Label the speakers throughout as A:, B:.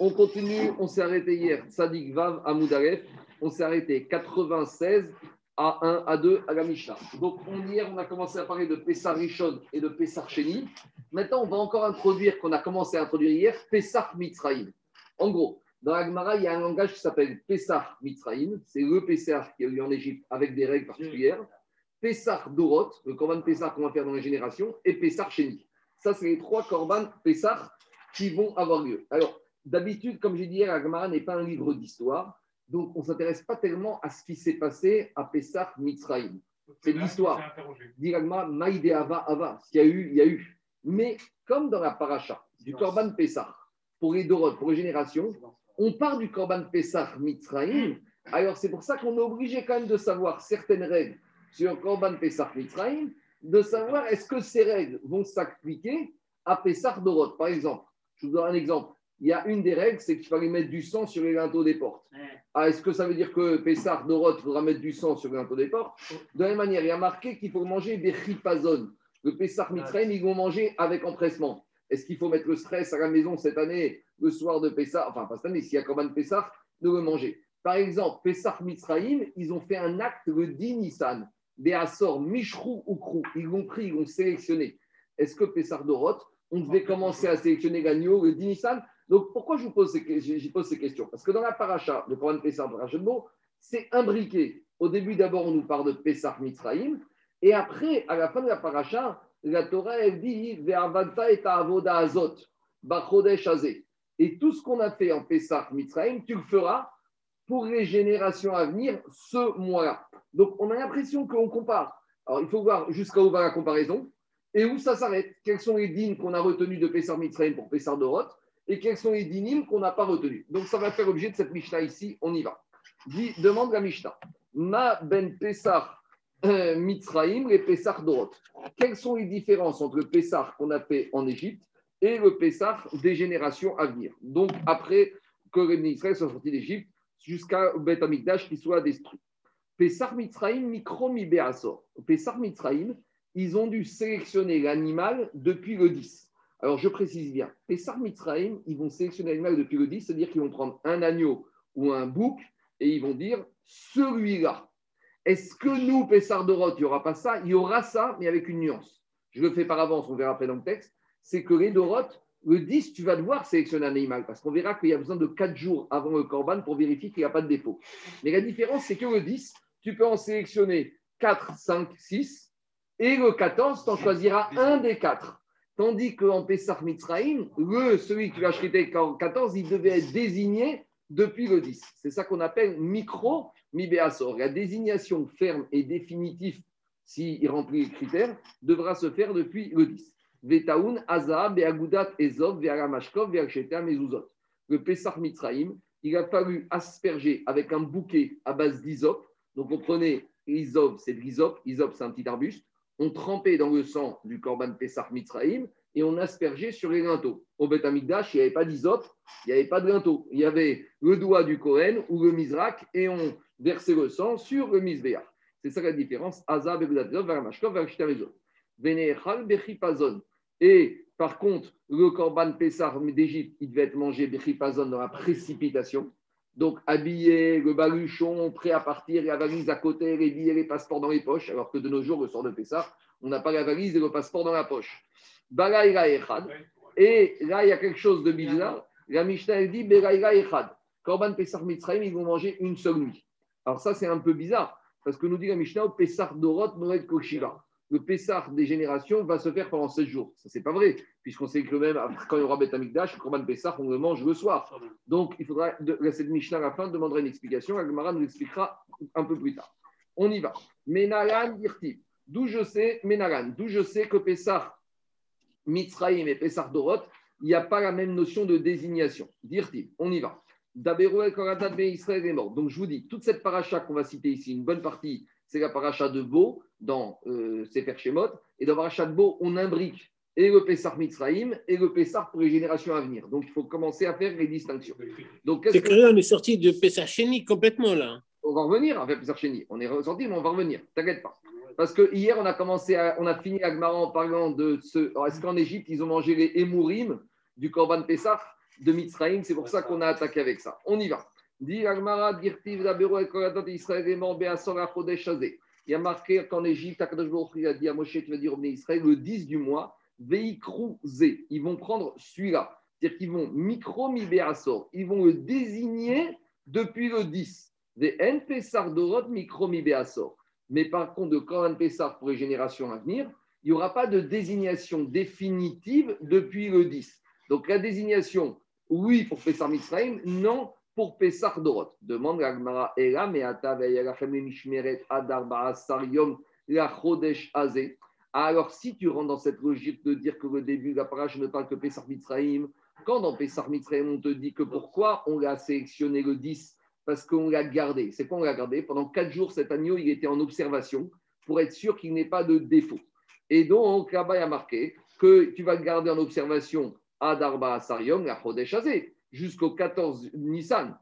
A: On continue, on s'est arrêté hier, Sadik Vav à on s'est arrêté 96 à 1, à 2 à la Mishnah. Donc hier, on a commencé à parler de Pessah Rishon et de Pessah Sheni. Maintenant, on va encore introduire, qu'on a commencé à introduire hier, Pessah Mitzrayim. En gros, dans la Gemara, il y a un langage qui s'appelle Pessah Mitzrayim. C'est le Pessah qui est eu en Égypte avec des règles particulières. Pessah Dorot, le Korban Pessah qu'on va faire dans les générations, et Pessah Sheni. Ça, c'est les trois Korban Pessah qui vont avoir lieu. Alors, d'habitude, comme j'ai dit hier, n'est pas un livre d'histoire. Donc, on ne s'intéresse pas tellement à ce qui s'est passé à Pessah Mitzrayim. C'est l'histoire. Directement, Maïde Ava Ava. Ce qu'il y a eu, il y a eu. Mais comme dans la paracha du Korban Pessah, pour les pour les générations, on part du Korban Pessah Mitzrayim. Alors, c'est pour ça qu'on est obligé quand même de savoir certaines règles sur Korban Pessah Mitzrayim, de savoir est-ce que ces règles vont s'appliquer à Pessah Dorot. Par exemple, je vous donne un exemple il y a une des règles, c'est qu'il fallait mettre du sang sur les linteaux des portes. Ah, est-ce que ça veut dire que Pessah Dorot faudra mettre du sang sur les linteaux des portes? De la même manière, il y a marqué qu'il faut manger des chipazon. Le Pessah Mitzrayim, ils vont manger avec empressement. Est-ce qu'il faut mettre le stress à la maison cette année, le soir de Pessah? Enfin, pas cette année, s'il y a Korban Pessah, de le manger. Par exemple, Pessah Mitzrayim, ils ont fait un acte le 10 Nissan. Béassor, Mishrou ou Krou. Ils l'ont pris, ils l'ont sélectionné. Est-ce que Pessah Dorot, on devait commencer à sélectionner l'agneau le 10 Nissan? Donc, pourquoi je vous pose ces, questions? Parce que dans la paracha, le Coran Pessah, paracha de mots, c'est imbriqué. Au début, d'abord, on nous parle de Pessah Mitzrayim, et après, à la fin de la paracha, la Torah, elle dit Ve'avanta et avoda azot, bachodesh Et tout ce qu'on a fait en Pessah Mitzrayim, tu le feras pour les générations à venir ce mois-là. Donc, on a l'impression qu'on compare. Alors, il faut voir jusqu'à où va la comparaison et où ça s'arrête. Quels sont les dînes qu'on a retenus de Pessah Mitzrayim pour Pessah Dorot? Et quels sont les dynimes qu'on n'a pas retenus. Donc ça va faire l'objet de cette Mishnah ici, on y va. Demande la Mishnah. Ma ben Pessah euh, Mitzraim et Pessah Dorot. Quelles sont les différences entre le Pessah qu'on a fait en Égypte et le Pessah des générations à venir? Donc après que les Israël soient sortis d'Égypte jusqu'à Beth Amikdash qui soit détruit. Pessah Mitzraim Mikro Mi Pessah Mitzraim, ils ont dû sélectionner l'animal depuis le 10. Alors, je précise bien, Pessar Mitzraim, ils vont sélectionner l'animal depuis le 10, c'est-à-dire qu'ils vont prendre un agneau ou un bouc et ils vont dire celui-là. Est-ce que nous, Pessar Dorot, il n'y aura pas ça? Il y aura ça, mais avec une nuance. Je le fais par avance, on verra après dans le texte. C'est que les Dorot, le 10, tu vas devoir sélectionner un animal parce qu'on verra qu'il y a besoin de 4 jours avant le Corban pour vérifier qu'il n'y a pas de défaut. Mais la différence, c'est que le 10, tu peux en sélectionner 4, 5, 6 et le 14, tu en choisiras un des 4. Tandis qu'en Pessah Mitzrayim, le, celui qui va chriter en 14, il devait être désigné depuis le 10. C'est ça qu'on appelle micro mibéasor. La désignation ferme et définitive, s'il remplit les critères, devra se faire depuis le 10. Vetaun, Aza, Beagudat, Ezov, Vearamashkov, Veacheta, Mezuzot. Le Pessah Mitzrayim, il a fallu asperger avec un bouquet à base d'isop. Donc on prenait l'isop, c'est de l'isop. Isop, c'est un petit arbuste on trempait dans le sang du Korban Pessah Mitzraïm et on aspergeait sur les linteaux. Au Beth Amikdash, il n'y avait pas d'isope, il n'y avait pas de linteau. Il y avait le doigt du Kohen ou le Mizrak et on versait le sang sur le Mizbeach. C'est ça la différence. Et par contre, le Korban Pessah d'Égypte, il devait être mangé Bechipazon dans la précipitation. Donc, habillé, le baluchon, prêt à partir, la valise à côté, les billets, les passeports dans les poches, alors que de nos jours, le sort de Pessah, on n'a pas la valise et le passeport dans la poche. Et là, il y a quelque chose de bizarre. La Mishnah elle dit Balaïra Echad. Korban Pessah Mitzrayim, ils vont manger une seule nuit. Alors, ça, c'est un peu bizarre, parce que nous dit la Mishnah Pessah Dorot Noed Koshiva le Pessah des générations va se faire pendant 16 jours. Ça, c'est pas vrai, puisqu'on sait que même, quand il y aura Beth Amikdash, le Korban Pessah, on le mange le soir. Donc, il faudra, cette Mishnah à la fin, demandera une explication. Agmara nous expliquera un peu plus tard. On y va. Menalan Irti. D'où je sais, Menalan, d'où je sais que Pessah Mitzrayim et Pessah Dorot, il n'y a pas la même notion de désignation. Dirti, on y va. Donc, je vous dis, toute cette paracha qu'on va citer ici, une bonne partie, c'est la paracha de Beau dans euh, Sefer Shemot. Et dans paracha de Beau, on imbrique et le Pessah Mitzrayim et le Pessah pour les générations à venir. Donc il faut commencer à faire les distinctions.
B: C'est que on est sorti de Pessah Sheni complètement là.
A: On va revenir avec Sheni. On est ressorti, mais on va revenir. T'inquiète pas. Parce que hier, on a commencé, on a fini avec Maran en parlant de ce. Est-ce qu'en Égypte, ils ont mangé les émourim du Korban Pessah de Mitzrayim? C'est pour ça qu'on a attaqué avec ça. On y va. Il y a marqué qu'en Égypte, il a dit à Moshe, tu vas dire au Israël, le 10 du mois. Ils vont prendre celui-là. C'est-à-dire qu'ils vont micro Asor. Ils vont le désigner depuis le 10. Des N Dorot micro Asor. Mais par contre, de Koran Pessar pour les générations à venir, il n'y aura pas de désignation définitive depuis le 10. Donc la désignation, oui pour Pessar Mitzrayim, non pour Pessar Dorot. Demande Gagmara Ela, mais la Chodesh Azeh. Alors, si tu rentres dans cette logique de dire que le début de la parache ne parle que Pessar Mitzrayim, quand dans Pessar Mitzrayim, on te dit que pourquoi on l'a sélectionné le 10 Parce qu'on l'a gardé. C'est quoi on l'a gardé Pendant 4 jours, cet agneau, il était en observation pour être sûr qu'il n'ait pas de défaut. Et donc, là-bas, a marqué que tu vas le garder en observation à Darba la Chodesh jusqu'au 14 Nissan.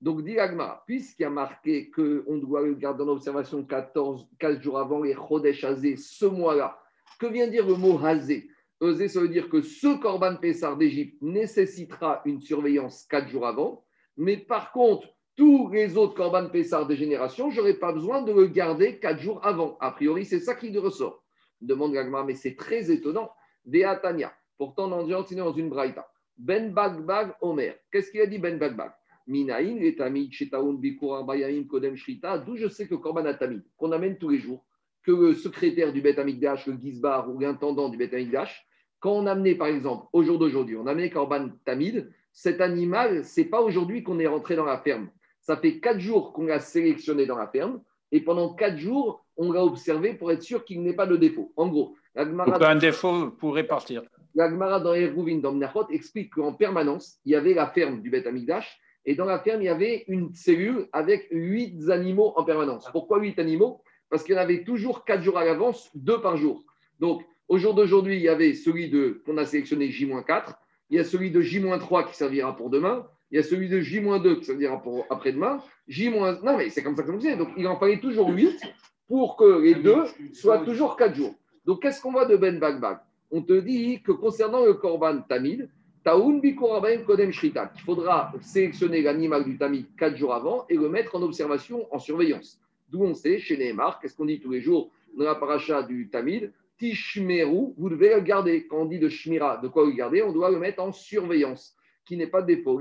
A: Donc, dit Agma, puisqu'il y a marqué qu'on doit le garder en observation 14, 15 jours avant les Chodesh Hazé, ce mois-là, que vient dire le mot Hazé Hazé, ça veut dire que ce Corban Pessar d'Égypte nécessitera une surveillance 4 jours avant, mais par contre, tous les autres Corban Pessar des générations, je n'aurai pas besoin de le garder 4 jours avant. A priori, c'est ça qui ressort. Demande Agma, mais c'est très étonnant. Deatania, pourtant dit dans une braïta. Ben Bagbag Omer. Qu'est-ce qu'il a dit Ben Bagbag Minaïn, les Tamid, Shetaoun, Bikur, Bayamim, Kodem, Shrita, d'où je sais que Korban Atamid, qu'on amène tous les jours, que le secrétaire du Bet Amigdash, le Gizbar ou l'intendant du Bet Amigdash, quand on amenait, par exemple, au jour d'aujourd'hui, on amenait Korban Tamid, cet animal, c'est pas aujourd'hui qu'on est rentré dans la ferme. Ça fait quatre jours qu'on l'a sélectionné dans la ferme, et pendant quatre jours, on l'a observé pour être sûr qu'il n'ait pas de défaut. En gros,
C: un défaut pourrait partir.
A: L'Agmara dans Eruvin, dans Mnachot, explique qu'en permanence, il y avait la ferme du Bet Amigdash et dans la ferme, il y avait une cellule avec huit animaux en permanence. Pourquoi huit animaux? Parce qu'il y en avait toujours quatre jours à l'avance, deux par jour. Donc, au jour d'aujourd'hui, il y avait celui de qu'on a sélectionné J-4, il y a celui de J-3 qui servira pour demain, il y a celui de J-2 qui servira pour après-demain, J-. Non, mais c'est comme ça que vous Donc, il en fallait toujours huit pour que les deux soient toujours quatre jours. Donc, qu'est-ce qu'on voit de Ben Bagbag? On te dit que concernant le Korban Tamid, qu'il faudra sélectionner l'animal du Tamid quatre jours avant et le mettre en observation, en surveillance. D'où on sait, chez Nehemar, qu'est-ce qu'on dit tous les jours dans la paracha du Tamid Tishmeru, vous devez le garder. Quand on dit de Shmira, de quoi le garder? On doit le mettre en surveillance, qui n'est pas défaut.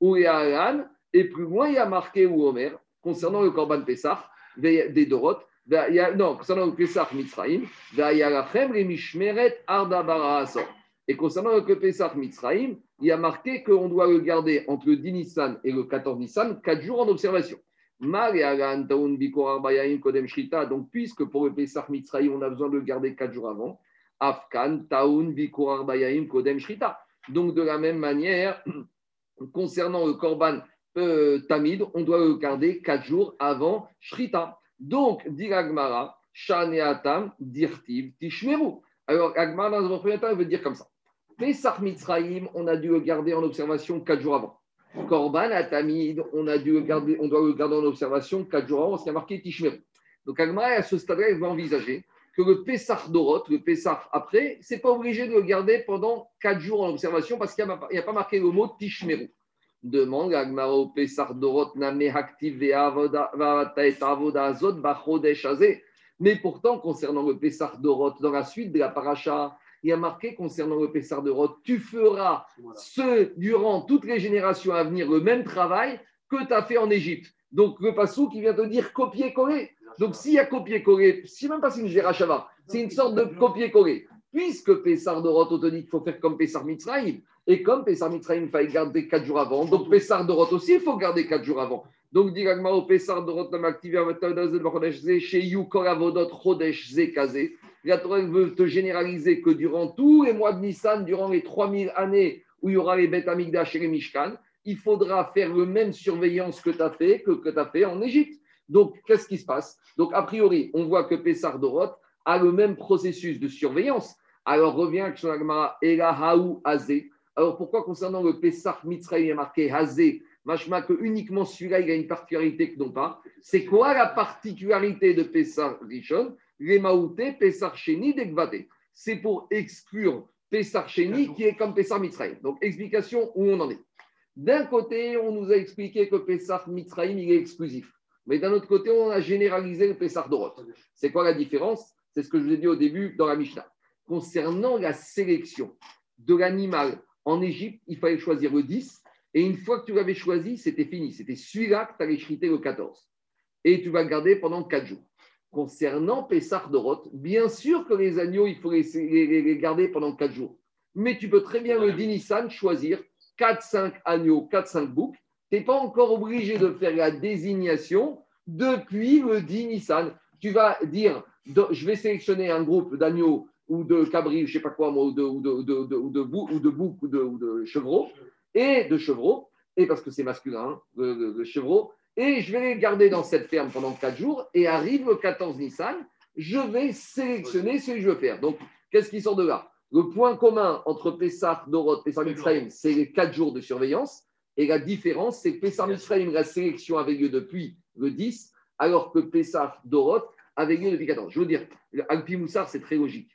A: Ou et plus loin, il y a marqué ou Omer, concernant le Korban Pessah, des Dorot, non, concernant le Mishmeret Ardabara et concernant le Pesach Mitzrayim, il y a marqué qu'on doit le garder entre le 10 Nissan et le 14 Nissan, 4 jours en observation. Donc, puisque pour le Pesach Mitzrayim, on a besoin de le garder 4 jours avant, Afkan, Taun, Bikur Kodem Shrita. Donc, de la même manière, concernant le Korban euh, Tamid, on doit le garder 4 jours avant Shrita. Donc, dit Agmara, Shaneatam, Dirtiv, Tishmeru. Alors, Agmara, dans un premier temps, il veut dire comme ça. Pesach Mitzrayim, on a dû le garder en observation quatre jours avant. Korban Atamid, on, a dû garder, on doit le garder en observation quatre jours avant parce qu'il y a marqué Tishmeru. Donc Agmara, à ce stade-là, il va envisager que le Pessah Dorot, le Pessah après, c'est pas obligé de le garder pendant quatre jours en observation parce qu'il n'y a, pas marqué le mot Tishmeru. Demande Agmara au Dorot, Name Haktiv Azot Mais pourtant, concernant le Pessah Dorot, dans la suite de la paracha, il y a marqué concernant le Pessar de Roth, tu feras ce, durant toutes les générations à venir le même travail que tu as fait en Égypte. Donc le passou qui vient te dire copier-coller. Donc s'il y a copier-coller, si même pas c'est une Gérachava, c'est une sorte de copier-coller. Puisque Pessar de Roth, on te dit qu'il faut faire comme Pessar Mitzrayim, et comme Pessar Mitzrayim, il fallait garder 4 jours avant, donc Pessar de Roth aussi, il faut garder 4 jours avant. Donc, dit au Pessar de Roth, chez You Koravodot Chodesh Zekazé. La Torah veut te généraliser que durant tous les mois de Nissan, durant les 3000 années où il y aura les bêtes Amigdash et les Mishkan, il faudra faire le même surveillance que tu as fait que, que tu as fait en Égypte. Donc, qu'est-ce qui se passe? Donc, a priori, on voit que Pessar Dorot a le même processus de surveillance. Alors, revient sur l'agmara Elahaou Azé. Alors, pourquoi concernant le Pessar Mitzrayim, il a marqué Hazé Machma que uniquement celui-là, il a une particularité que non pas? C'est quoi la particularité de Pessar Rishon? Les Maouté, Pessar Sheni, Dekvate. C'est pour exclure Pessar Sheni qui est comme Pessar Mitzrayim. Donc, explication où on en est. D'un côté, on nous a expliqué que Pessar Mitzrayim, il est exclusif. Mais d'un autre côté, on a généralisé le Pessar Dorot. C'est quoi la différence? C'est ce que je vous ai dit au début dans la Mishnah. Concernant la sélection de l'animal en Égypte, il fallait choisir le 10. Et une fois que tu l'avais choisi, c'était fini. C'était celui-là que tu allais chriter le 14. Et tu vas le garder pendant 4 jours. Concernant Pessar Dorot, bien sûr que les agneaux, il faut les, garder pendant 4 jours. Mais tu peux très bien le 10 Nissan choisir 4-5 agneaux, 4-5 boucs tu n'es pas encore obligé de faire la désignation depuis le 10 Nissan. Tu vas dire, je vais sélectionner un groupe d'agneaux ou de cabris, je ne sais pas quoi, ou de, ou de, ou de, ou de boucs ou de, chevreaux, et de chevreaux, et parce que c'est masculin, le, hein, chevreau, et je vais les garder dans cette ferme pendant 4 jours, et arrive le 14 Nissan, je vais sélectionner ce que je veux faire. Donc, qu'est-ce qui sort de là? Le point commun entre Pessah, Dorot, Pessah Mitzrayim, c'est les 4 jours de surveillance. Et la différence, c'est que Pessah Mitzrayim, la sélection avait lieu depuis le 10, alors que Pessah Dorot avait lieu depuis 14. Je veux dire, Alpi Moussar, c'est très logique.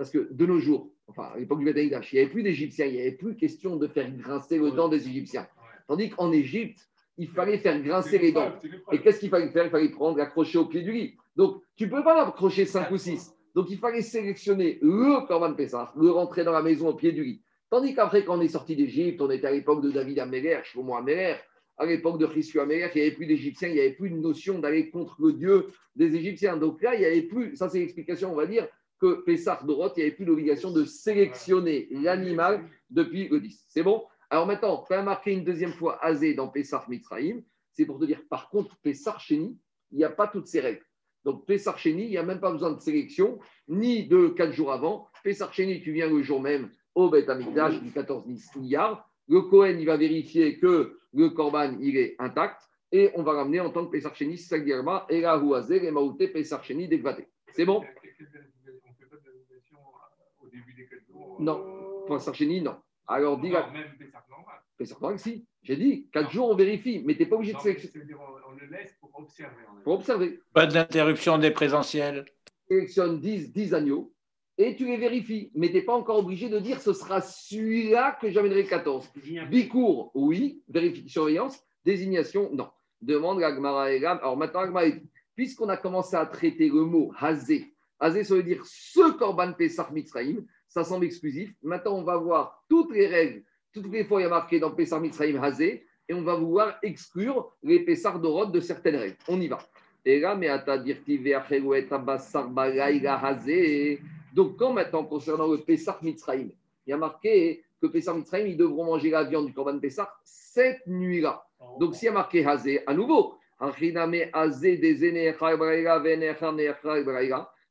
A: Parce que de nos jours, enfin, à l'époque du Bataïdash, il n'y avait plus d'Égyptiens, il n'y avait plus question de faire grincer le dent des Égyptiens. Tandis qu'en Égypte, il fallait faire grincer les dents. Et qu'est-ce qu'il fallait faire? Il fallait prendre, l'accrocher au pied du lit. Donc, tu ne peux pas l'accrocher 5 ou 6. Donc, il fallait sélectionner le Corban Pessah, le rentrer dans la maison au pied du lit. Tandis qu'après, quand on est sorti d'Égypte, on était à l'époque de David Améler, Shlomo Améler, à l'époque de Christu Améler, il n'y avait plus d'Égyptiens, il n'y avait plus de notion d'aller contre le Dieu des Égyptiens. Donc là, il n'y avait plus, ça c'est l'explication, on va dire, que Pessah Dorot, il n'y avait plus l'obligation de sélectionner l'animal depuis le 10. C'est bon? Alors maintenant, quand marqué une deuxième fois Azé dans Pessah Mitzrayim, c'est pour te dire, par contre, Pessah Chéni, il n'y a pas toutes ces règles. Donc Pessah Chéni, il n'y a même pas besoin de sélection, ni de quatre jours avant. Pessah Chéni, tu viens le jour même au Beth Amikdash du 14 milliards. Le Cohen, il va vérifier que le Corban, il est intact et on va ramener en tant que Pesach Sheni, Sagirma, et la Huazer, et Maouté, Pesach Sheni, C'est bon Non, Pesach Sheni, non. Alors, dis
D: non, même normal.
A: Normal, si. J'ai dit, 4 jours, on vérifie, mais tu n'es pas obligé de sélectionner.
D: On le laisse pour observer.
A: Pour observer.
C: Pas d'interruption des présentiels.
A: Sélectionne 10, 10 agneaux et tu les vérifies. Mais tu n'es pas encore obligé de dire ce sera celui-là que j'amènerai 14. Bicourt, oui. Vérification, surveillance. Désignation, non. Demande à Gmara Alors maintenant, puisqu'on a commencé à traiter le mot hazé, hazé, ça veut dire ce korban Pesach Mitzrayim, ça semble exclusif. Maintenant, on va voir toutes les règles, toutes les fois il y a marqué dans Pesach Mitzrayim hazé, et on va vouloir exclure les Pessar d'Orod de certaines règles. On y va. Donc, quand maintenant, concernant le Pessah Mitzrayim, il y a marqué que Pessah Mitzrayim, ils devront manger la viande du Corban Pessah cette nuit-là. Donc, s'il y a marqué Hazé, à nouveau,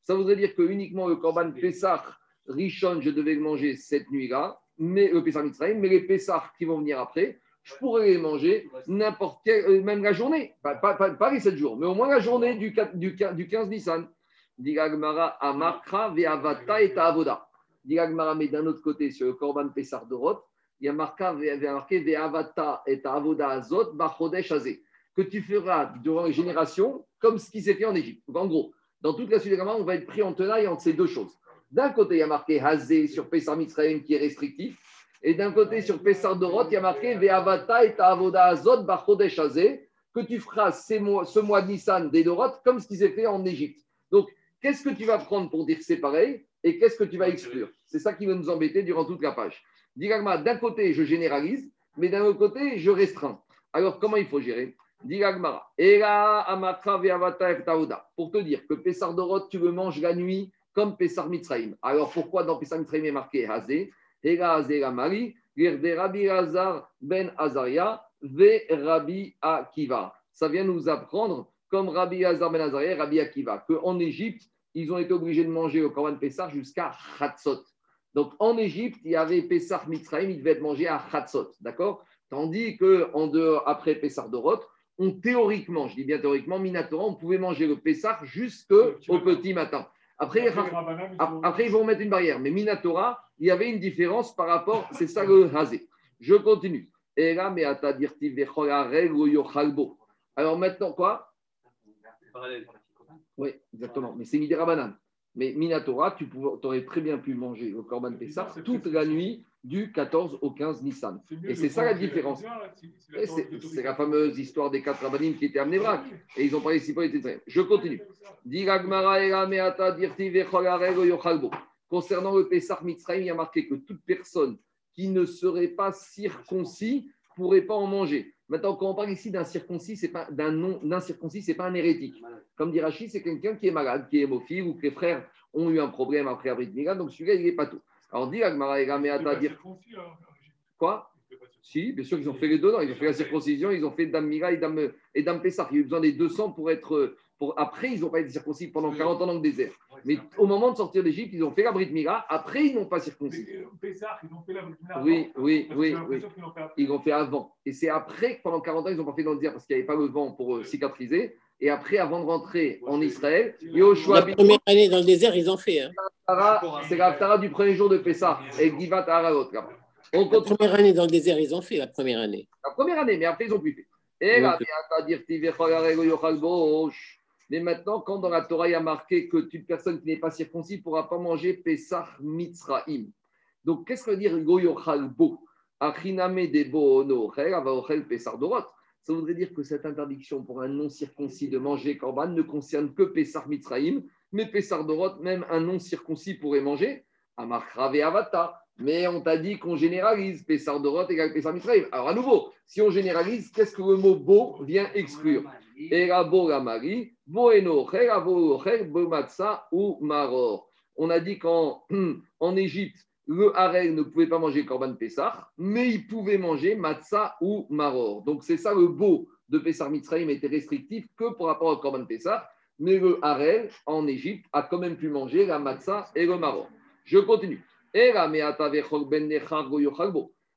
A: ça voudrait dire que uniquement le Corban Pessah Rishon, je devais le manger cette nuit-là, mais le Pessah Mitzrayim, mais les Pessah qui vont venir après, je pourrais les manger n'importe quelle, euh, même la journée, pas, pas, les 7 jours, mais au moins la journée du, du, du 15 Nissan. Digagmara Amakra Ve'avata et Avoda. Digagmara, mais d'un autre côté, sur le Korban Pessar de Roth, il y a marqué Ve'avata et Avoda Azot Bachodesh Azé. Que tu feras durant les générations comme ce qui s'est fait en Égypte. En gros, dans toute la suite de on va être pris en tenaille entre ces deux choses. D'un côté, il y a marqué Hazé sur Pessar Mitzrayim qui est restrictif. Et d'un côté, sur Pessar de Roth, il y a marqué Ve'avata et Avoda Azot Bachodesh Azé. Que tu feras ce mois de Nissan des Doroth comme ce qui s'est fait en Égypte. Donc, Qu'est-ce que tu vas prendre pour dire c'est pareil et qu'est-ce que tu vas exclure? C'est ça qui va nous embêter durant toute la page. Digagma, d'un côté, je généralise, mais d'un autre côté, je restreins. Alors, comment il faut gérer? Digagma, pour te dire que Pessar Dorot, tu le manges la nuit comme Pessar Mitzraim. Alors, pourquoi dans Pessar Mitzraim est marqué Hazé? Ega Hazé la Marie, Rabbi Hazar ben Azaria, Ve Rabbi Akiva. Ça vient nous apprendre comme Rabbi Hazar ben Azariah, Rabbi Akiva, qu'en Égypte, ils ont été obligés de manger au Korban Pessah jusqu'à Chatzot. Donc en Égypte, il y avait Pessah Mitzrayim, il devait être mangé à Chatzot, d'accord? Tandis que en dehors, après Pessah Dorot, on théoriquement, je dis bien théoriquement, Minatora, on pouvait manger le Pessah jusqu'au petit matin. Après, après, ils vont mettre une barrière. Mais Minatora, il y avait une différence par rapport, c'est ça le Hazé. Je continue. Et là, mais Alors maintenant, quoi? Oui, exactement. Mais c'est Midera Banane. Mais Minatora, tu aurais très bien pu manger le Corban Pessah toute la nuit du 14 au 15 Nissan. Et c'est ça la différence. C'est la fameuse histoire des quatre rabbinim qui étaient amenés vrac. Et ils ont parlé été très. Je continue. Yochalbo. Concernant le Pessah Mitzrayim, il y a marqué que toute personne qui ne serait pas circoncis ne pourrait pas en manger. Maintenant, quand on parle ici d'un circoncis, c'est pas d'un non d'un circoncis, c'est pas un hérétique. Comme dit Rachid, c'est quelqu'un qui est malade, qui est hémophile ou que les frères ont eu un problème après Abrit Mila, donc celui-là, il n'est pas tout. Alors, dit Ragmara Ela
D: Il est
A: Meata
D: pas
A: Dirti.
D: circoncis, hein.
A: Quoi. Si, bien sûr qu'ils ont fait les deux. non, Ils ont fait la circoncision, ils ont fait Dame Mira et Dame, et Dame Pessah. Il y a eu besoin des 200 pour être. Pour, après, ils n'ont pas été circoncis pendant 40 ans dans le désert. Mais au moment de sortir d'Égypte, ils ont fait la Brit Mira. Après, ils n'ont pas circoncis.
D: Euh, Pessah, ils ont fait la
A: Oui,
D: avant.
A: oui, oui, oui.
D: après.
A: Ils l'ont fait avant. Et c'est après que pendant 40 ans, ils n'ont pas fait dans le désert parce qu'il n'y avait pas le vent pour euh, cicatriser. Et après, avant de rentrer en Israël, Yoshua
B: La première année dans le désert, ils ont fait. hein.
A: C'est la Haftara du premier jour de Pessah. Et Givat. On
B: La
A: continue.
B: première année dans le désert, ils ont fait la première année.
A: La première année, mais après, ils n'ont plus fait. Et là, mais maintenant, quand dans la Torah, il y a marqué que toute personne qui n'est pas circoncis ne pourra pas manger Pesach Mitzraim. Donc, qu'est-ce que veut dire Goyochal Bo? Achiname de Bo no ochel, ava ochel Pesach Dorot. Ça voudrait dire que cette interdiction pour un non-circoncis de manger Korban ne concerne que Pesach Mitzraim, mais Pesach Dorot, même un non-circoncis pourrait manger. Amarkrave Avata. Mais on t'a dit qu'on généralise Pessar Dorot égale Pessar Mitzrayim. Alors à nouveau, si on généralise, qu'est-ce que le mot beau vient exclure? On a dit qu'en en Égypte, le harel ne pouvait pas manger Korban Pessar, mais il pouvait manger matzah ou maror. Donc c'est ça le beau de Pessar Mitzrayim était restrictif que par rapport au Korban Pessar, mais le harel en Égypte a quand même pu manger la matzah et le maror. Je continue. Ben.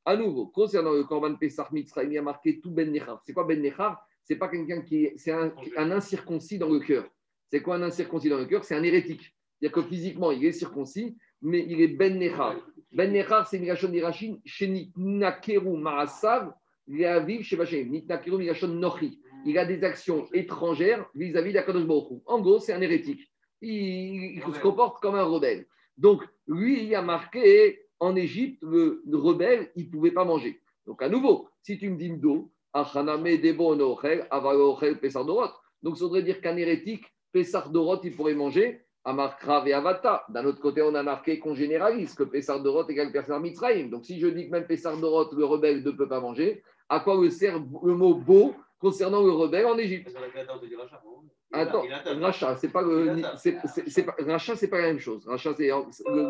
A: À nouveau, concernant le Korban Pessah Mitzrayim, il y a marqué tout ben nechar. C'est quoi ben nechar C'est pas quelqu'un qui est, c'est un, un incirconcis dans le cœur. C'est quoi un incirconcis dans le cœur? C'est un hérétique. C'est-à-dire que physiquement, il est circoncis, mais il est ben nechar. Ben nechar, c'est Migashon d'Irachin, chez Nitnakeru Marasav, Leaviv Shevachem. Nitnakeru Migashon Nochi. Il a des actions étrangères vis-à-vis d'Akadosh Baruch Hu. En gros, c'est un hérétique. Il, se comporte comme un rebelle. Donc, lui, il a marqué en Égypte, le, le rebelle, il ne pouvait pas manger. Donc, à nouveau, si tu me dis d'eau, Achaname Debo. Donc, ça voudrait dire qu'un hérétique, Pesar Dorot, il pourrait manger Amar Krav et Avata. D'un autre côté, on a marqué qu'on généralise que Pesar Dorot égale Pesar Mitzrayim. Donc, si je dis que même Pesar Dorot, le rebelle ne peut pas manger, à quoi me sert le mot beau concernant le rebelle en Égypte? Attends, rachat, c'est pas le, c'est, pas, c'est pas la même chose. Rachat, c'est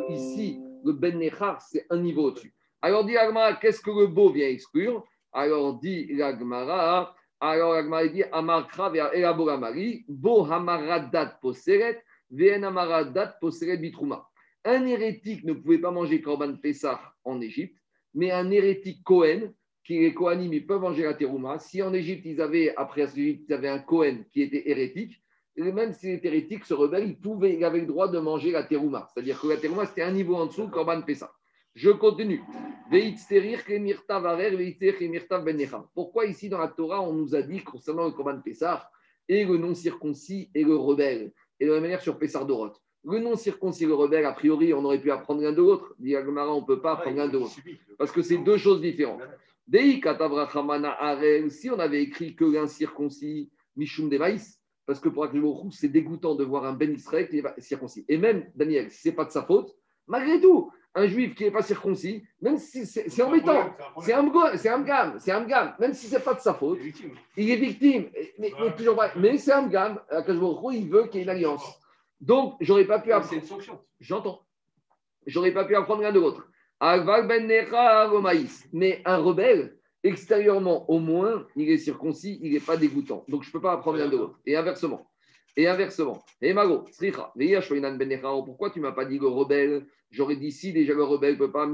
A: ici le ben nechar, c'est un niveau au-dessus. Alors dit Agmara, qu'est-ce que le beau vient exclure? Alors dit l'Agmara, alors l'Agmara dit Amarkra vers Elaboramari, Bo Hamaradat Poseret, Un hérétique ne pouvait pas manger Korban Pessah en Égypte, mais un hérétique Cohen, qui est Kohanim, ils peuvent manger la terouma. Si en Égypte, ils avaient, après l'Égypte, ils avaient un Cohen qui était hérétique, et même s'il était hérétique, ce rebelle, il, pouvait, avait le droit de manger la terouma. C'est-à-dire que la terouma, c'était un niveau en dessous, Korban Pessah. Je continue. Ben. Pourquoi ici dans la Torah, on nous a dit concernant le Korban Pessah et le non-circoncis et le rebelle? Et de la même manière sur Pessah Dorot. Le non-circoncis et le rebelle, a priori, on aurait pu apprendre l'un de l'autre. Dit on ne peut pas apprendre l'un de l'autre. Parce que c'est deux choses différentes. Dei katavrachamana arel, si on avait écrit que l'incirconcis, Mishum de maïs, parce que pour Akhlebochou, c'est dégoûtant de voir un Ben Israël qui pas circoncis. Et même, Daniel, si ce n'est pas de sa faute, malgré tout, un juif qui n'est pas circoncis, même si c'est c'est embêtant, c'est un c'est un gamme, c'est un gamme, même si ce n'est pas de sa faute, il est victime, mais, mais toujours pas. Mais c'est un gamme, Akhlebochou, il veut qu'il y ait une alliance. Donc, j'aurais pas pu
D: C'est
A: apprendre.
D: une sanction.
A: J'entends. J'aurais pas pu apprendre l'un de l'autre. Ben. Mais un rebelle, extérieurement, au moins, il est circoncis, il n'est pas dégoûtant. Donc, je ne peux pas apprendre l'un de l'autre. Et inversement. Et inversement. Et Mago, ben pourquoi tu ne m'as pas dit le rebelle? J'aurais dit si déjà le rebelle ne peut pas,